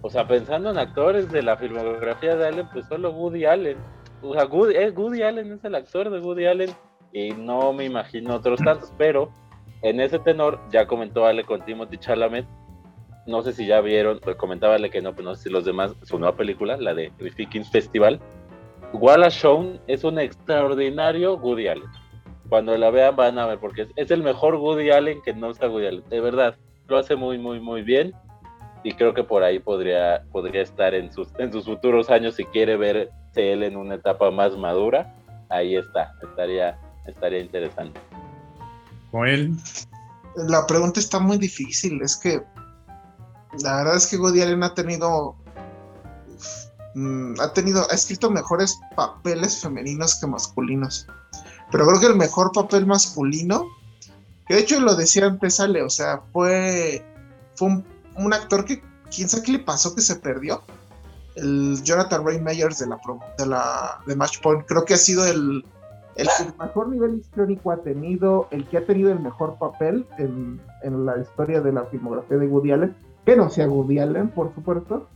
o sea, pensando en actores de la filmografía de Allen, pues solo Woody Allen. O sea, Woody, eh, Woody Allen es el actor de Woody Allen y no me imagino otros tantos, pero en ese tenor ya comentó Ale con Timothy Chalamet. No sé si ya vieron, pues comentaba Ale que no, pero no sé si los demás, su nueva película, la de Vikings Festival. Wallace Shawn es un extraordinario Woody Allen. Cuando la vean van a ver, porque es, es el mejor Woody Allen que no está Woody Allen. De verdad, lo hace muy, muy, muy bien. Y creo que por ahí podría, podría estar en sus, en sus futuros años si quiere verse él en una etapa más madura. Ahí está, estaría, estaría interesante. Joel, La pregunta está muy difícil, es que la verdad es que Woody Allen ha tenido mm, ha tenido, ha escrito mejores papeles femeninos que masculinos. Pero creo que el mejor papel masculino Que de hecho lo decía antes Ale, o sea, fue, fue un, actor que, quién sabe qué le pasó que se perdió. El Jonathan Ray Meyers de la, de la de Match creo que ha sido el, el El mejor nivel histórico ha tenido, el que ha tenido el mejor papel en, en la historia de la filmografía de Woody Allen, que no sea Woody Allen, por supuesto.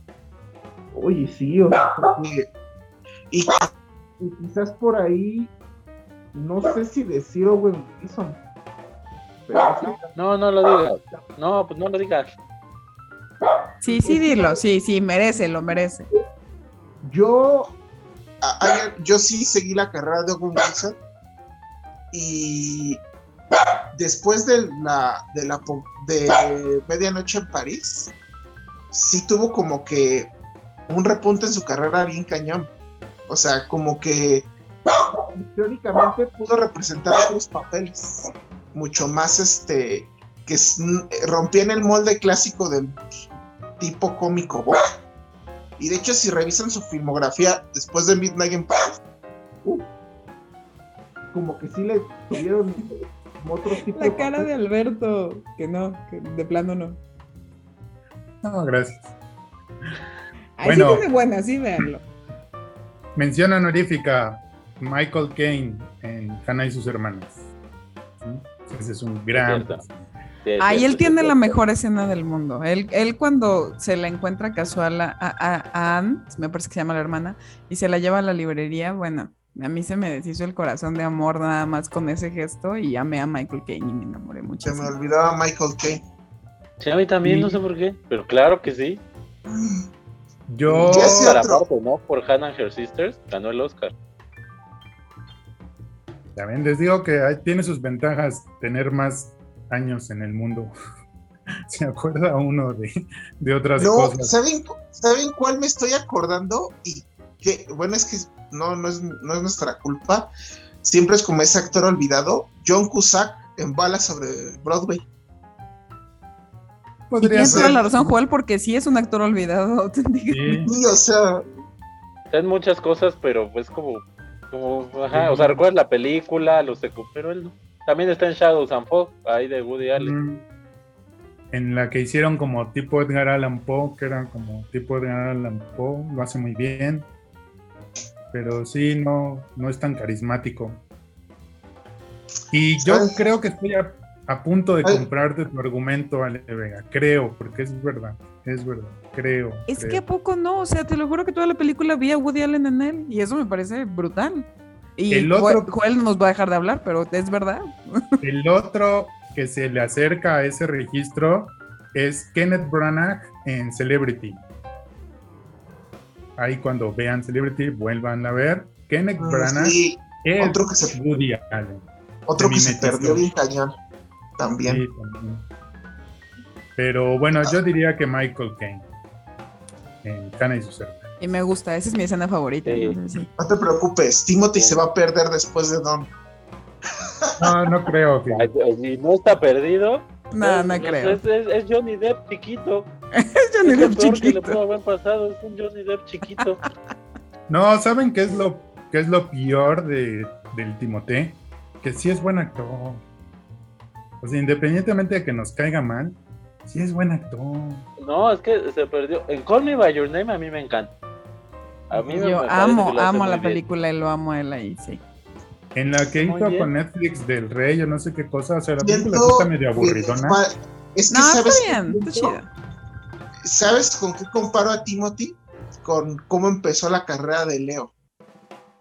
Oye, sí, o sea, y y quizás por ahí, no sé si decir Owen Wilson. Pero sí, No, no lo digas. No, pues no lo digas. Sí, sí, dilo. Sí, sí, merece, lo merece. yo yo sí seguí la carrera de Owen Wilson y después de la de medianoche en París sí tuvo como que un repunte en su carrera bien cañón o sea como que teóricamente pudo representar otros papeles mucho más este que s- rompían el molde clásico del tipo cómico. Y de hecho si revisan su filmografía después de Midnight in Paris como que sí le tuvieron otro tipo La cara de. Alberto, que no, que de plano no. No, gracias. Ahí Bueno. sí tiene buena, sí, véanlo. Mención honorífica, Michael Caine en Hannah y sus hermanas. ¿Sí? Ese es un gran... Es Ahí él tiene la mejor escena del mundo. Él, él cuando se la encuentra casual a, a- a Anne, me parece que se llama la hermana, y se la lleva a la librería, bueno, a mí se me deshizo el corazón de amor nada más con ese gesto y amé a Michael Caine y me enamoré se me olvidaba Michael Caine Sí, a mí también, Sí. no sé por qué. Pero claro que sí. Yo... Para otro. aparte, ¿no? Por Hannah and Her Sisters ganó el Oscar. También les digo que hay- tiene sus ventajas tener más años en el mundo. Se acuerda uno de, de otras No, cosas. ¿saben, ¿saben cuál me estoy acordando? Y que, bueno, es que no, no, es, no es nuestra culpa. Siempre es como ese actor olvidado, John Cusack en Balas sobre Broadway. Podría tienes toda ser. la razón, Joel, porque sí es un actor olvidado. Sí. Y, o sea, En muchas cosas, pero pues como, como, ajá, o sea, recuerdas la película, los secu, pero él no. También está en Shadows and Fog, ahí de Woody Allen. Mm. En la que hicieron como tipo Edgar Allan Poe, que era como tipo Edgar Allan Poe, lo hace muy bien. Pero sí, no, no es tan carismático. Y yo ¿Sabes? creo que estoy a, a punto de Ay. comprarte tu argumento, Ale Vega. Creo, porque es verdad, es verdad, creo. Es creo. que a poco no, o sea, te lo juro que toda la película vi a Woody Allen en él y eso me parece brutal. Y El otro- Joel no nos va a dejar de hablar, pero es verdad. El otro que se le acerca a ese registro es Kenneth Branagh en Celebrity. Ahí cuando vean Celebrity, vuelvan a ver. Kenneth mm, Branagh sí, es otro que se- Woody Allen. otro que se perdió bien cañón. También. Sí, también. Pero bueno, yo diría que Michael Caine en Hannah y sus hermanas. Y me gusta, esa es mi escena favorita. Sí. sí. No te preocupes, Timothy se va a perder después de Don. No, no creo que. Ay, Y no está perdido. No, Es- no es- creo. Es, es- es Johnny Depp chiquito. Es Johnny Depp peor que le chiquito. pudo haber pasado. Es un Johnny Depp chiquito. No, ¿saben qué es lo, qué es lo peor de, del Timoté? Que sí es buen actor. O sea, independientemente de que nos caiga mal, sí es buen actor. No, es que se perdió. En Call Me By Your Name a mí me encanta. A mí me- Yo amo, que lo hace amo la bien. película y lo amo a él ahí, sí. En la que hizo con Netflix del Rey o no sé qué cosa, o sea, la película está medio aburridona. Es que No, sabes, está bien, está chida. ¿sabes con qué comparo a Timothy? Con cómo empezó la carrera de Leo.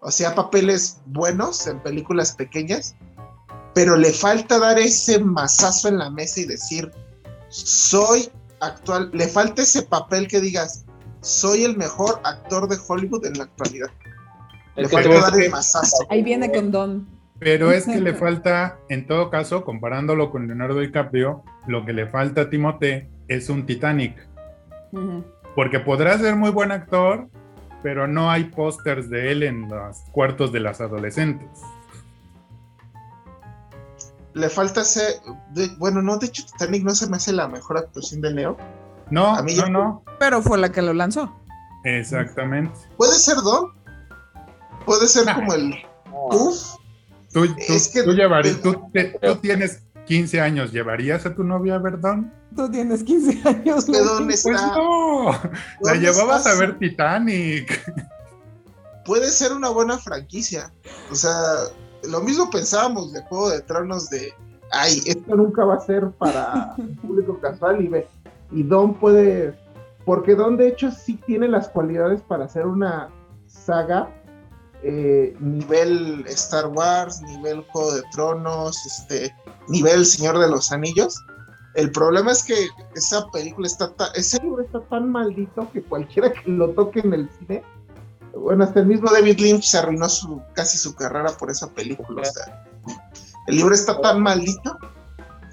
O sea, papeles buenos en películas pequeñas, pero le falta dar ese mazazo en la mesa y decir, soy actual, le falta ese papel que digas, soy el mejor actor de Hollywood en la actualidad. Le Es falta dar el mazazo. Ahí viene con Don. Pero es que le falta, en todo caso, comparándolo con Leonardo DiCaprio, lo que le falta a Timoté es un Titanic. Porque podrá ser muy buen actor, pero no hay pósters de él en los cuartos de las adolescentes. Le falta ese, de- bueno, no, de hecho Titanic no se me hace la mejor actuación de Leo. No, A mí no, ya- no. Pero fue la que lo lanzó. Exactamente. Puede ser Don, puede ser Nah. como el Uf, Tú, tú, Es que- tú llevarías- tú, te- tú tienes, 15 años, ¿llevarías a tu novia a ver Don? Tú tienes 15 años. ¿De dónde Pues está? no, la ¿Dónde llevabas a ver Titanic. Puede ser una buena franquicia. O sea, lo mismo pensábamos de Juego de Tronos de, ay, es- Esto nunca va a ser para el público casual y ve. Y Don puede. Porque Don, de hecho, sí tiene las cualidades para hacer una saga. eh, nivel Star Wars, nivel Juego de Tronos, este, nivel Señor de los Anillos. El problema es que esa película está ta- ese libro está tan maldito que cualquiera que lo toque en el cine. Bueno, hasta el mismo David Lynch se arruinó su, casi su carrera por esa película. O sea, el libro está tan maldito.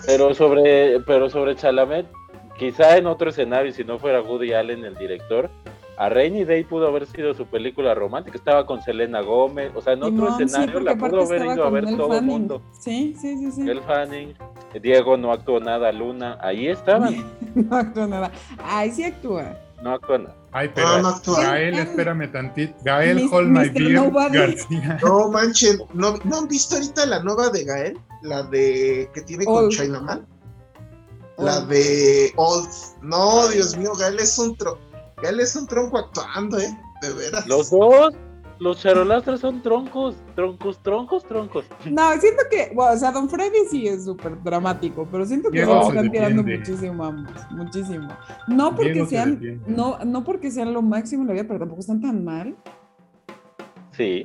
Pero sobre, pero sobre Chalamet, quizá en otro escenario, si no fuera Woody Allen el director, a Rainy Day pudo haber sido su película romántica. Estaba con Selena Gómez, o sea, en otro escenario la pudo haber ido a ver todo el mundo. Sí, sí, sí, sí. El Fanning, Diego no actuó nada, Luna, ahí estaban, No actúa nada. Ay, sí actúa. no actuó nada. Ay, pero No, no actúa. Gael, espérame tantito. Gael Mis- Hold My. Beer. García. No manchen, ¿no, ¿no han visto ahorita la nueva de Gael? La de que tiene con Old. Chinaman. La Old. de Old. No, Dios mío, Gael es un tro Gael es un tronco actuando, eh. De veras. Los dos, los charolastras son troncos, troncos, troncos, troncos. No, siento que, bueno, o sea, Don Freddy sí es súper dramático, pero siento que Diego se están tirando muchísimo ambos, muchísimo. No porque Diego sean, no, no porque sean lo máximo en la vida, pero tampoco están tan mal. Sí.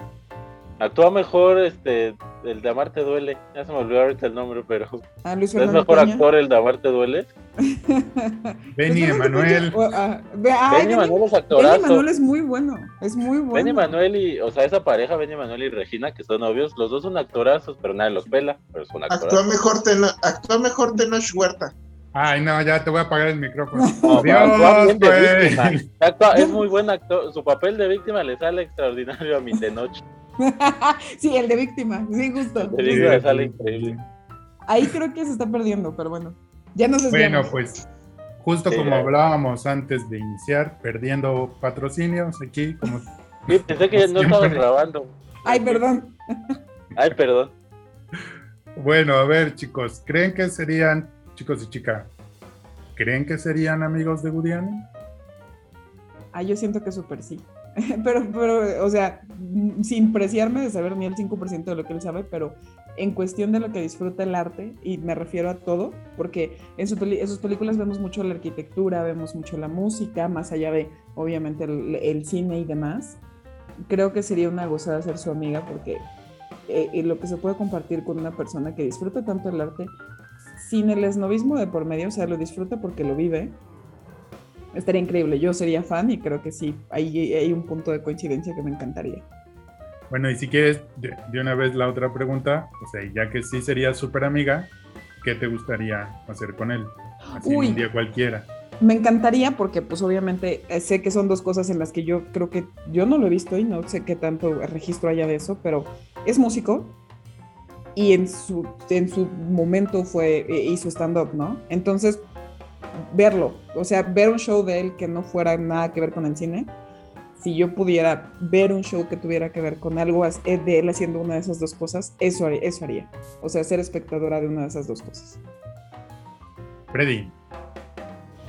Actúa mejor este el de Amarte Duele. Ya se me olvidó ahorita el nombre, pero A Luis ¿es mejor Peña. actor el de Amarte Duele? Benny Emanuel. Ah, ay, Benny Benny- Manuel es Benny actorazo. Manuel es muy bueno, es muy bueno. Benny Manuel y, o sea, esa pareja, Benny Manuel y Regina, que son novios, los dos son actorazos, pero nadie los pela, pero son Actúa actorazos. mejor, actúa mejor Tenoch Huerta. Ay, no, ya te voy a apagar el micrófono. No, actúa Adiós, bien de güey. víctima. Actúa- es muy buen actor, su papel de víctima le sale extraordinario a mi Tenoch. sí, el de víctima, sí, justo. De víctima le sale increíble. Ahí creo que se está perdiendo, pero bueno. Ya nos Bueno, desviamos. pues, justo Sí, como ya. hablábamos antes de iniciar, perdiendo patrocinios aquí, como Sí, pensé que no estaba grabando. Ay, perdón. Ay, perdón. Bueno, a ver, chicos, ¿creen que serían, chicos y chicas, ¿creen que serían amigos de Allen? Ah, yo siento que súper sí. Pero, pero, o sea, mm, sin preciarme de saber ni el 5% de lo que él sabe, pero en cuestión de lo que disfruta el arte, y me refiero a todo, porque en, su peli- en sus películas vemos mucho la arquitectura, vemos mucho la música, más allá de, obviamente, el, el cine y demás. Creo que sería una gozada ser su amiga, porque eh, eh, lo que se puede compartir con una persona que disfruta tanto el arte, sin el esnovismo de por medio, o sea, lo disfruta porque lo vive, Estaría increíble, yo sería fan y creo que sí, ahí hay un punto de coincidencia que me encantaría. Bueno, y si quieres, de, de una vez la otra pregunta, o sea, ya que sí serías súper amiga, ¿qué te gustaría hacer con él? Así Uy. un día cualquiera. Me encantaría porque pues obviamente eh, sé que son dos cosas en las que yo creo que yo no lo he visto y no sé qué tanto registro haya de eso, pero es músico y en su, en su momento fue, eh, hizo stand-up, ¿no? Entonces, verlo, o sea, ver un show de él que no fuera nada que ver con el cine, si yo pudiera ver un show que tuviera que ver con algo eh, de él haciendo una de esas dos cosas, eso, haría- eso haría. O sea, ser espectadora de una de esas dos cosas. Freddy,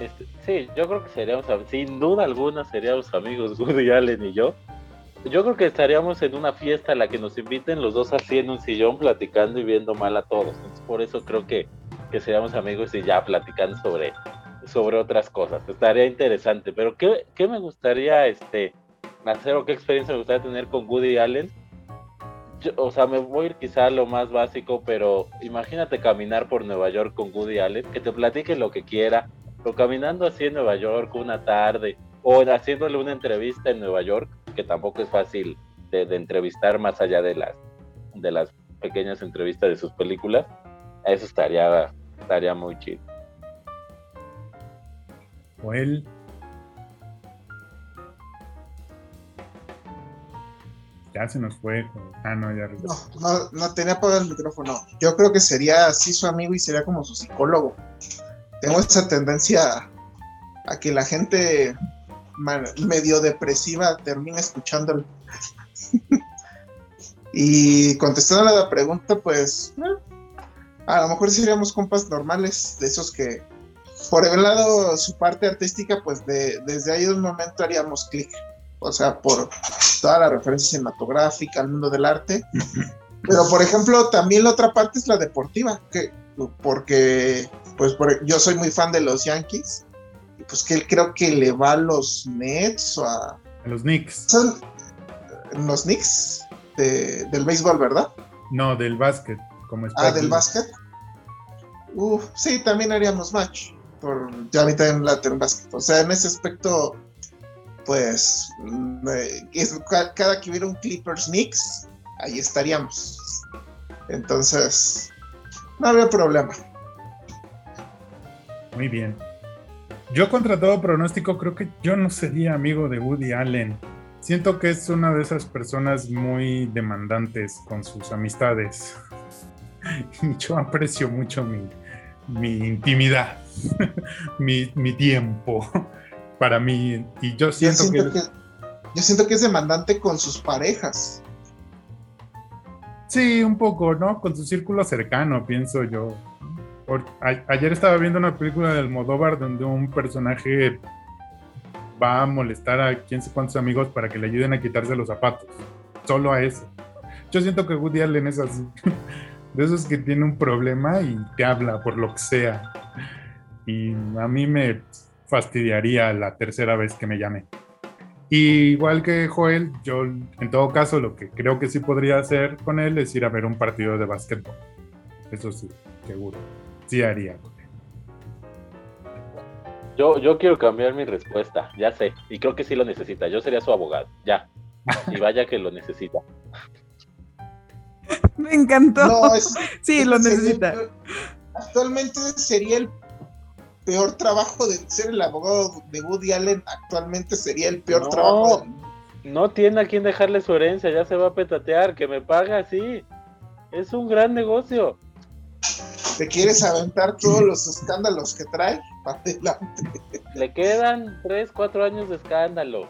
Este, sí, yo creo que seríamos, am- sin duda alguna, seríamos amigos Woody Allen y yo. Yo creo que estaríamos en una fiesta a la que nos inviten los dos así en un sillón platicando y viendo mal a todos. Entonces, por eso creo que, que seríamos amigos y ya platicando sobre, sobre otras cosas. Estaría interesante. Pero ¿qué, qué me gustaría este, hacer o qué experiencia me gustaría tener con Woody Allen? Yo- o sea, me voy a ir quizá a lo más básico, pero imagínate caminar por Nueva York con Woody Allen, que te platique lo que quiera, pero caminando así en Nueva York una tarde, o haciéndole una entrevista en Nueva York, que tampoco es fácil de, de entrevistar más allá de las, de las pequeñas entrevistas de sus películas, eso estaría, estaría muy chido. o él. Ya se nos fue. Ah, no, ya regresó. No, no, no tenía apagado el micrófono. Yo creo que sería así su amigo y sería como su psicólogo. Tengo esa tendencia a, a que la gente man- medio depresiva termine escuchándolo. y contestando a la pregunta, pues eh, A lo mejor seríamos compas normales, de esos que, por el lado, su parte artística, pues de, desde ahí de un momento haríamos clic. O sea, por toda la referencia cinematográfica al mundo del arte. Pero, por ejemplo, también la otra parte es la deportiva, que, porque pues yo soy muy fan de los Yankees, y pues que él creo que le va a los Nets o a... los Knicks. Son los Knicks del béisbol, ¿verdad? No, del básquet. Como ah, del básquet. Uf, sí, también haríamos match. Por, ya a mí también la en básquet. O sea, en ese aspecto, pues, cada que hubiera un Clippers Knicks, ahí estaríamos. Entonces, no había problema. Muy bien. Yo contra todo pronóstico creo que yo no sería amigo de Woody Allen. Siento que es una de esas personas muy demandantes con sus amistades. yo aprecio mucho mi, intimidad, mi, tiempo para mí. Y yo siento, que... Yo siento que es demandante con sus parejas. Sí, un poco, ¿no? Con su círculo cercano, pienso yo ayer estaba viendo una película del Modóvar donde un personaje va a molestar a quién sé cuántos amigos para que le ayuden a quitarse los zapatos. Solo a eso. Yo siento que Woody Allen es así. De esos que tiene un problema y te habla por lo que sea. Y a mí me fastidiaría la tercera vez que me llame. igual que Joel, yo en todo caso lo que creo que sí podría hacer con él es ir a ver un partido de básquetbol. Eso sí, seguro sí haría. Yo, yo quiero cambiar mi respuesta, ya sé, y creo que sí lo necesita. Yo sería su abogado, ya. Y vaya que lo necesita. Me encantó. sí, lo necesita. actualmente sería el peor trabajo de ser el abogado de Woody Allen. Actualmente sería el peor trabajo. No tiene a quien dejarle su herencia, ya se va a petatear, que me paga así. Es un gran negocio. ¿Te quieres aventar todos los escándalos que trae? Adelante. Le quedan 3, 4 años de escándalo.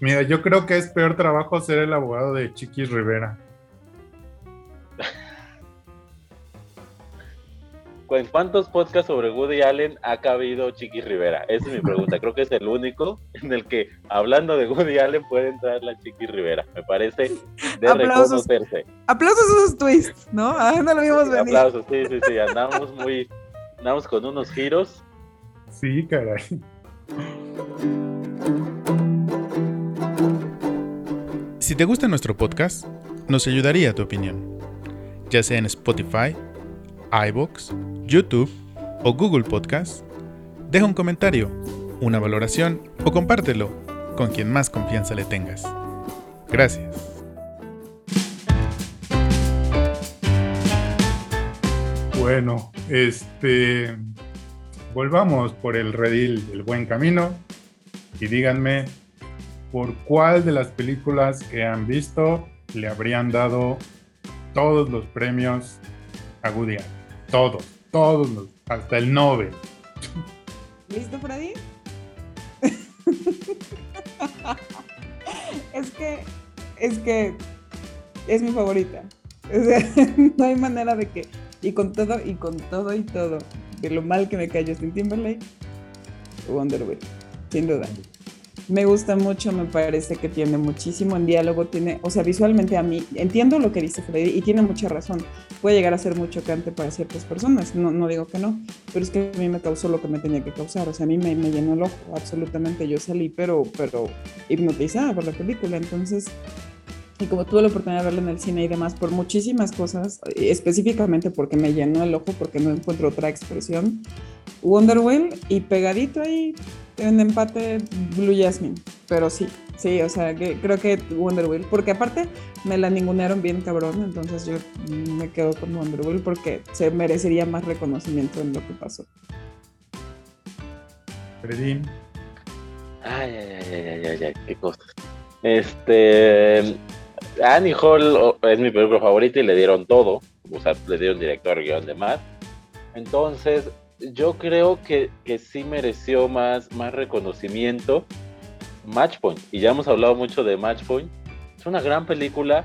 Mira, yo creo que es peor trabajo ser el abogado de Chiquis Rivera. ¿En cuántos podcasts sobre Woody Allen ha cabido Chiqui Rivera? Esa es mi pregunta. Creo que es el único en el que, hablando de Woody Allen, puede entrar la Chiqui Rivera. Me parece de reconocerse. Aplausos a esos twists, ¿no? Ah, no lo vimos venir. Aplausos, sí, sí, sí. Andamos muy. Andamos con unos giros. Sí, caray. Si te gusta nuestro podcast, nos ayudaría tu opinión, ya sea en Spotify, iBox, YouTube o Google Podcast, deja un comentario, una valoración o compártelo con quien más confianza le tengas. Gracias. Bueno, este volvamos por el redil del buen camino y díganme por cuál de las películas que han visto le habrían dado todos los premios a Woody todos, todos, los, hasta el Nobel. ¿Listo, Freddy? es que, es que es mi favorita. No hay manera de que, y con todo, y con todo y todo, de lo mal que me cayó Justin Timberlake, Wonder Woman, sin duda. Me gusta mucho, me parece que tiene muchísimo en diálogo, tiene, o sea, visualmente a mí, entiendo lo que dice Freddy y tiene mucha razón. Puede llegar a ser muy chocante para ciertas personas, no, no digo que no, pero es que a mí me causó lo que me tenía que causar, o sea, a mí me, me llenó el ojo, absolutamente. Yo salí, pero, pero hipnotizada por la película, entonces y como tuve la oportunidad de verla en el cine y demás, por muchísimas cosas, específicamente porque me llenó el ojo, porque no encuentro otra expresión, Wonder y pegadito ahí en empate Blue Jasmine, pero sí, sí, o sea, que, creo que Wonder Wheel, porque aparte me la ningunearon bien cabrón, entonces yo me quedo con Wonder Wheel porque se merecería más reconocimiento en lo que pasó. Fredín. Ay, ay, ay, ay, ay, qué cosas. Este, Annie Hall es mi película favorita y le dieron todo, o sea, le dieron director, guion, demás. Entonces, yo creo que, que sí mereció más, más reconocimiento Matchpoint. Y ya hemos hablado mucho de Matchpoint. Es una gran película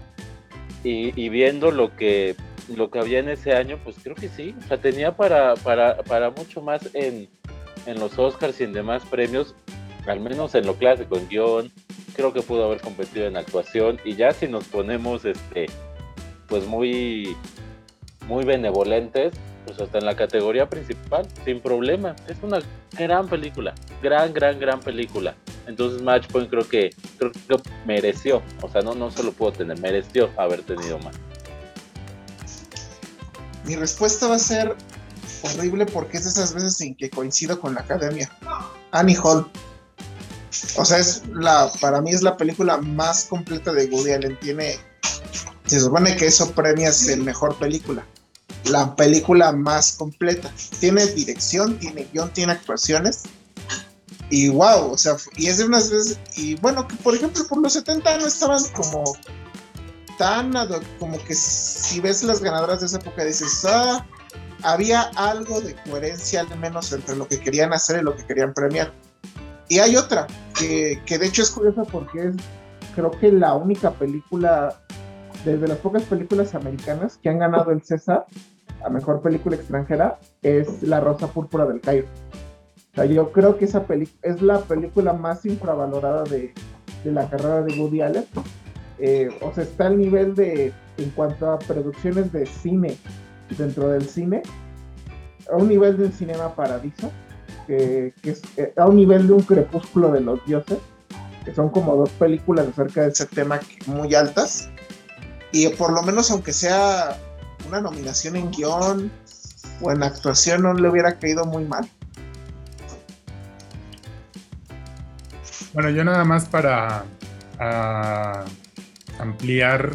y, viendo lo que lo que había en ese año, pues creo que sí. O sea, tenía para, para, para mucho más en, en los Oscars y en demás premios, al menos en lo clásico, en guion. Creo que pudo haber competido en actuación. Y ya si nos ponemos este pues muy muy benevolentes, pues hasta en la categoría principal, sin problema. Es una gran película, gran, gran, gran película. Entonces Matchpoint creo que creo que mereció, o sea, no, no solo pudo tener, mereció haber tenido más. Mi respuesta va a ser horrible porque es de esas veces en que coincido con la academia. Annie Hall. O sea, es la, para mí es la película más completa de Woody Allen. Tiene, se supone que eso premia el mejor película. La película más completa. Tiene dirección, tiene guion, tiene actuaciones. Y wow, o sea, y es de unas veces, y bueno, que por ejemplo por los 70 no estaban como tan, como que si ves las ganadoras de esa época dices, ah, había algo de coherencia al menos entre lo que querían hacer y lo que querían premiar. Y hay otra, que, que de hecho es curiosa porque es, creo que la única película, desde las pocas películas americanas que han ganado el César, a mejor película extranjera, es La Rosa Púrpura del Cairo. O sea, yo creo que esa película es la película más infravalorada de, de la carrera de Woody Allen. Eh, o sea, está al nivel de, en cuanto a producciones de cine dentro del cine, a un nivel de un cinema paradiso, que, es eh, a un nivel de un crepúsculo de los dioses, que son como dos películas acerca de ese tema muy altas. Y por lo menos, aunque sea una nominación en guion o en actuación, no le hubiera caído muy mal. Bueno, yo nada más para ampliar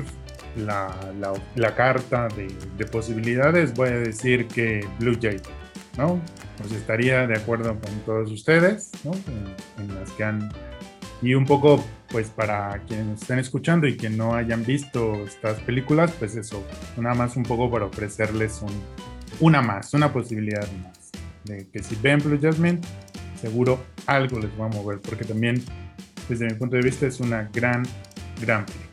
la, carta de, posibilidades, voy a decir que Blue Jay, ¿no? Pues estaría de acuerdo con todos ustedes, ¿no? En, las que han... Y un poco, pues para quienes estén escuchando y que no hayan visto estas películas, pues eso, nada más un poco para ofrecerles un, una más, una posibilidad más. De que si ven Blue Jasmine, seguro algo les va a mover, porque también, desde mi punto de vista, es una gran, gran película.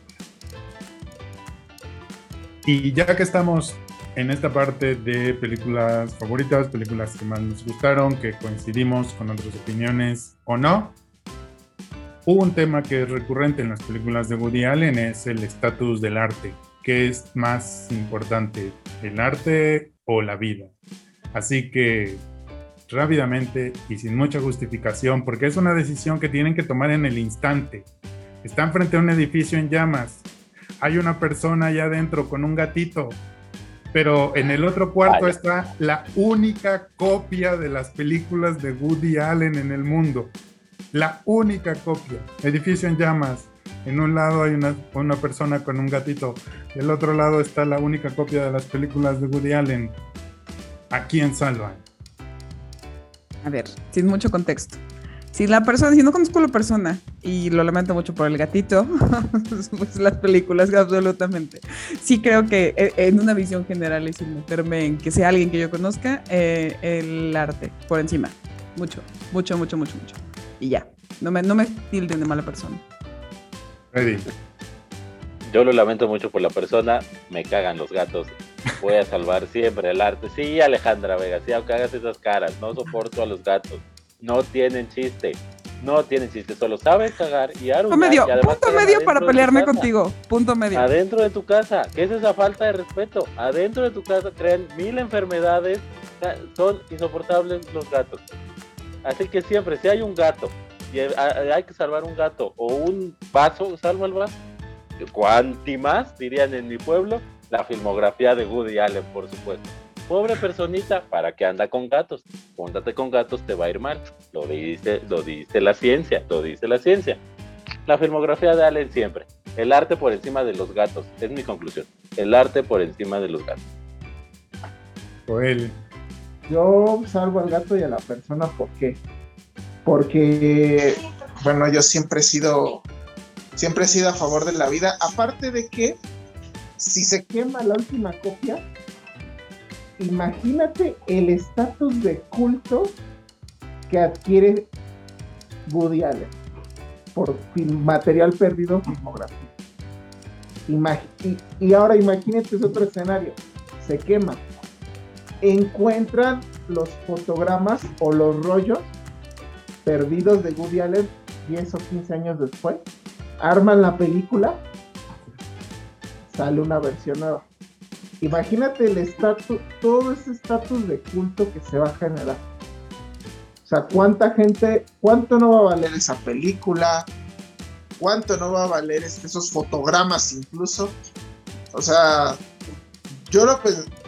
Y ya que estamos en esta parte de películas favoritas, películas que más nos gustaron, que coincidimos con otras opiniones o no, un tema que es recurrente en las películas de Woody Allen, es el estatus del arte. ¿Qué es más importante, el arte o la vida? Así que rápidamente y sin mucha justificación, porque es una decisión que tienen que tomar en el instante. Están frente a un edificio en llamas, hay una persona allá adentro con un gatito, pero en el otro cuarto está la única copia de las películas de Woody Allen en el mundo. La única copia. Edificio en llamas. En un lado hay una, una persona con un gatito. Del otro lado está la única copia de las películas de Woody Allen. ¿A quién salvan? A ver, sin mucho contexto. Si la persona, si no conozco a la persona, y lo lamento mucho por el gatito, pues las películas, absolutamente. Sí creo que eh, en una visión general y sin meterme en que sea alguien que yo conozca, eh, el arte por encima. Mucho, mucho, mucho, mucho, mucho. Y ya, no me, no me tilden de mala persona. Ready. Yo lo lamento mucho por la persona, me cagan los gatos. Voy a salvar siempre el arte. Sí, Alejandra Vega, sí, aunque hagas esas caras, no soporto a los gatos no tienen chiste. No tienen chiste, solo saben cagar y Punto medio, punto medio para pelearme contigo. Punto medio. Adentro de tu casa. ¿Qué es esa falta de respeto? Adentro de tu casa crean mil enfermedades. Son insoportables los gatos. Así que siempre, si hay un gato y hay que salvar un gato o un vaso, salva el vaso. Cuanti más, dirían en mi pueblo, la filmografía de Woody Allen, por supuesto. Pobre personita, ¿para qué anda con gatos? Póntate con gatos, te va a ir mal. Lo dice, lo dice la ciencia, lo dice la ciencia. La filmografía de Allen siempre. El arte por encima de los gatos, es mi conclusión. El arte por encima de los gatos. Joel. Yo salvo al gato y a la persona, ¿por qué? Porque, bueno, yo siempre he sido, siempre he sido a favor de la vida. Aparte de que, si se quema la última copia, imagínate el estatus de culto que adquiere Woody Allen por material perdido filmográfico. y, ahora imagínate otro escenario. se quema. Encuentran los fotogramas o los rollos perdidos de Woody Allen 10 o 15 años después. Arman la película, sale una versión nueva. Imagínate el estatus, todo ese estatus de culto que se va a generar. O sea, ¿cuánta gente, cuánto no va a valer esa película? ¿Cuánto no va a valer esos fotogramas incluso? O sea, yo lo,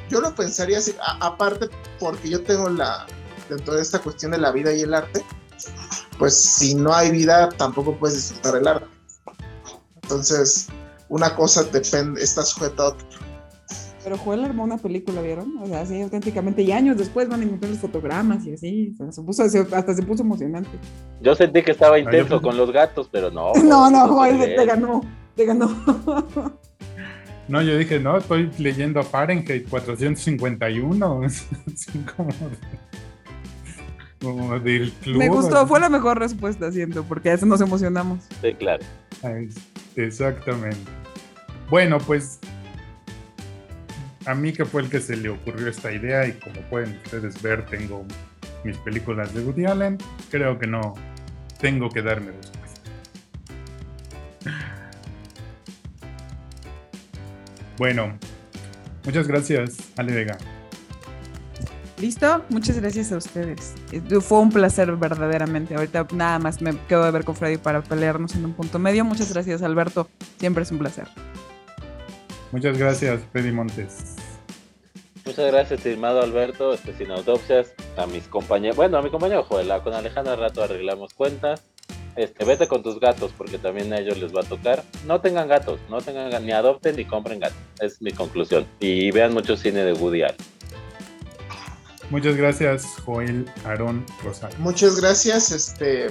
yo lo pensaría así, aparte porque yo tengo la, dentro de esta cuestión de la vida y el arte, pues si no hay vida tampoco puedes disfrutar el arte. Entonces, una cosa depende, está sujeta a otra. Pero Joel armó una película, ¿vieron? O sea, así auténticamente, y años después van a encontrar los fotogramas y así, se puso, hasta se puso emocionante. Yo sentí que estaba intenso con los gatos, pero no. no, no, Joel, te ganó, te ganó. No, yo dije, no, estoy leyendo Fahrenheit 451. como, como del club. Me gustó, fue la mejor respuesta, siento, porque a eso nos emocionamos. Sí, claro. Exactamente. Bueno, pues a mí que fue el que se le ocurrió esta idea y como pueden ustedes ver tengo mis películas de Woody Allen, creo que no tengo que darme respuesta. Bueno, muchas gracias, Ale Vega. ¿Listo? Muchas gracias a ustedes. Eh, fue un placer verdaderamente. Ahorita nada más me quedo de ver con Freddy para pelearnos en un punto medio. Muchas gracias, Alberto. Siempre es un placer. Muchas gracias, Freddy Montes. Muchas gracias, estimado Alberto, este, sin autopsias, a mis compañeros, bueno, a mi compañero Joel, con Alejandra rato arreglamos cuentas. Este, vete con tus gatos porque también a ellos les va a tocar. No tengan gatos, no tengan ni adopten ni compren gatos. Es mi conclusión. Y vean mucho cine de Woody Allen. Muchas gracias, Joel Aarón Rosario. Muchas gracias, este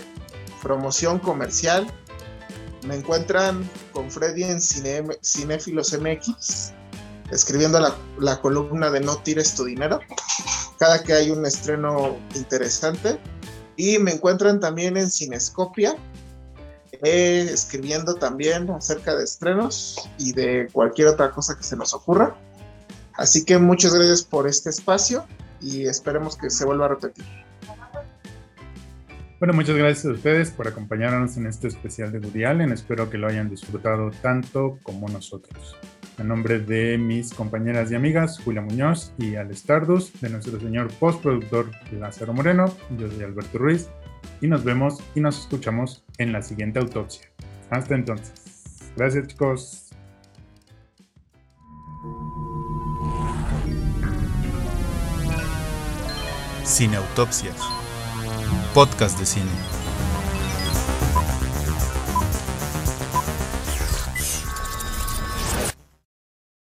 promoción comercial. Me encuentran con Freddy en Cine, Cinéfilos MX, escribiendo la, la columna de No tires tu dinero, cada que hay un estreno interesante. Y me encuentran también en Cinescopia, eh, escribiendo también acerca de estrenos y de cualquier otra cosa que se nos ocurra. Así que muchas gracias por este espacio y esperemos que se vuelva a repetir. Bueno, muchas gracias a ustedes por acompañarnos en este especial de Woody Allen. Espero que lo hayan disfrutado tanto como nosotros. En nombre de mis compañeras y amigas, Julia Muñoz y Al Stardust, de nuestro señor postproductor Lázaro Moreno, yo soy Alberto Ruiz, y nos vemos y nos escuchamos en la siguiente autopsia. Hasta entonces. Gracias chicos. Cine Autopsias, podcast de cine.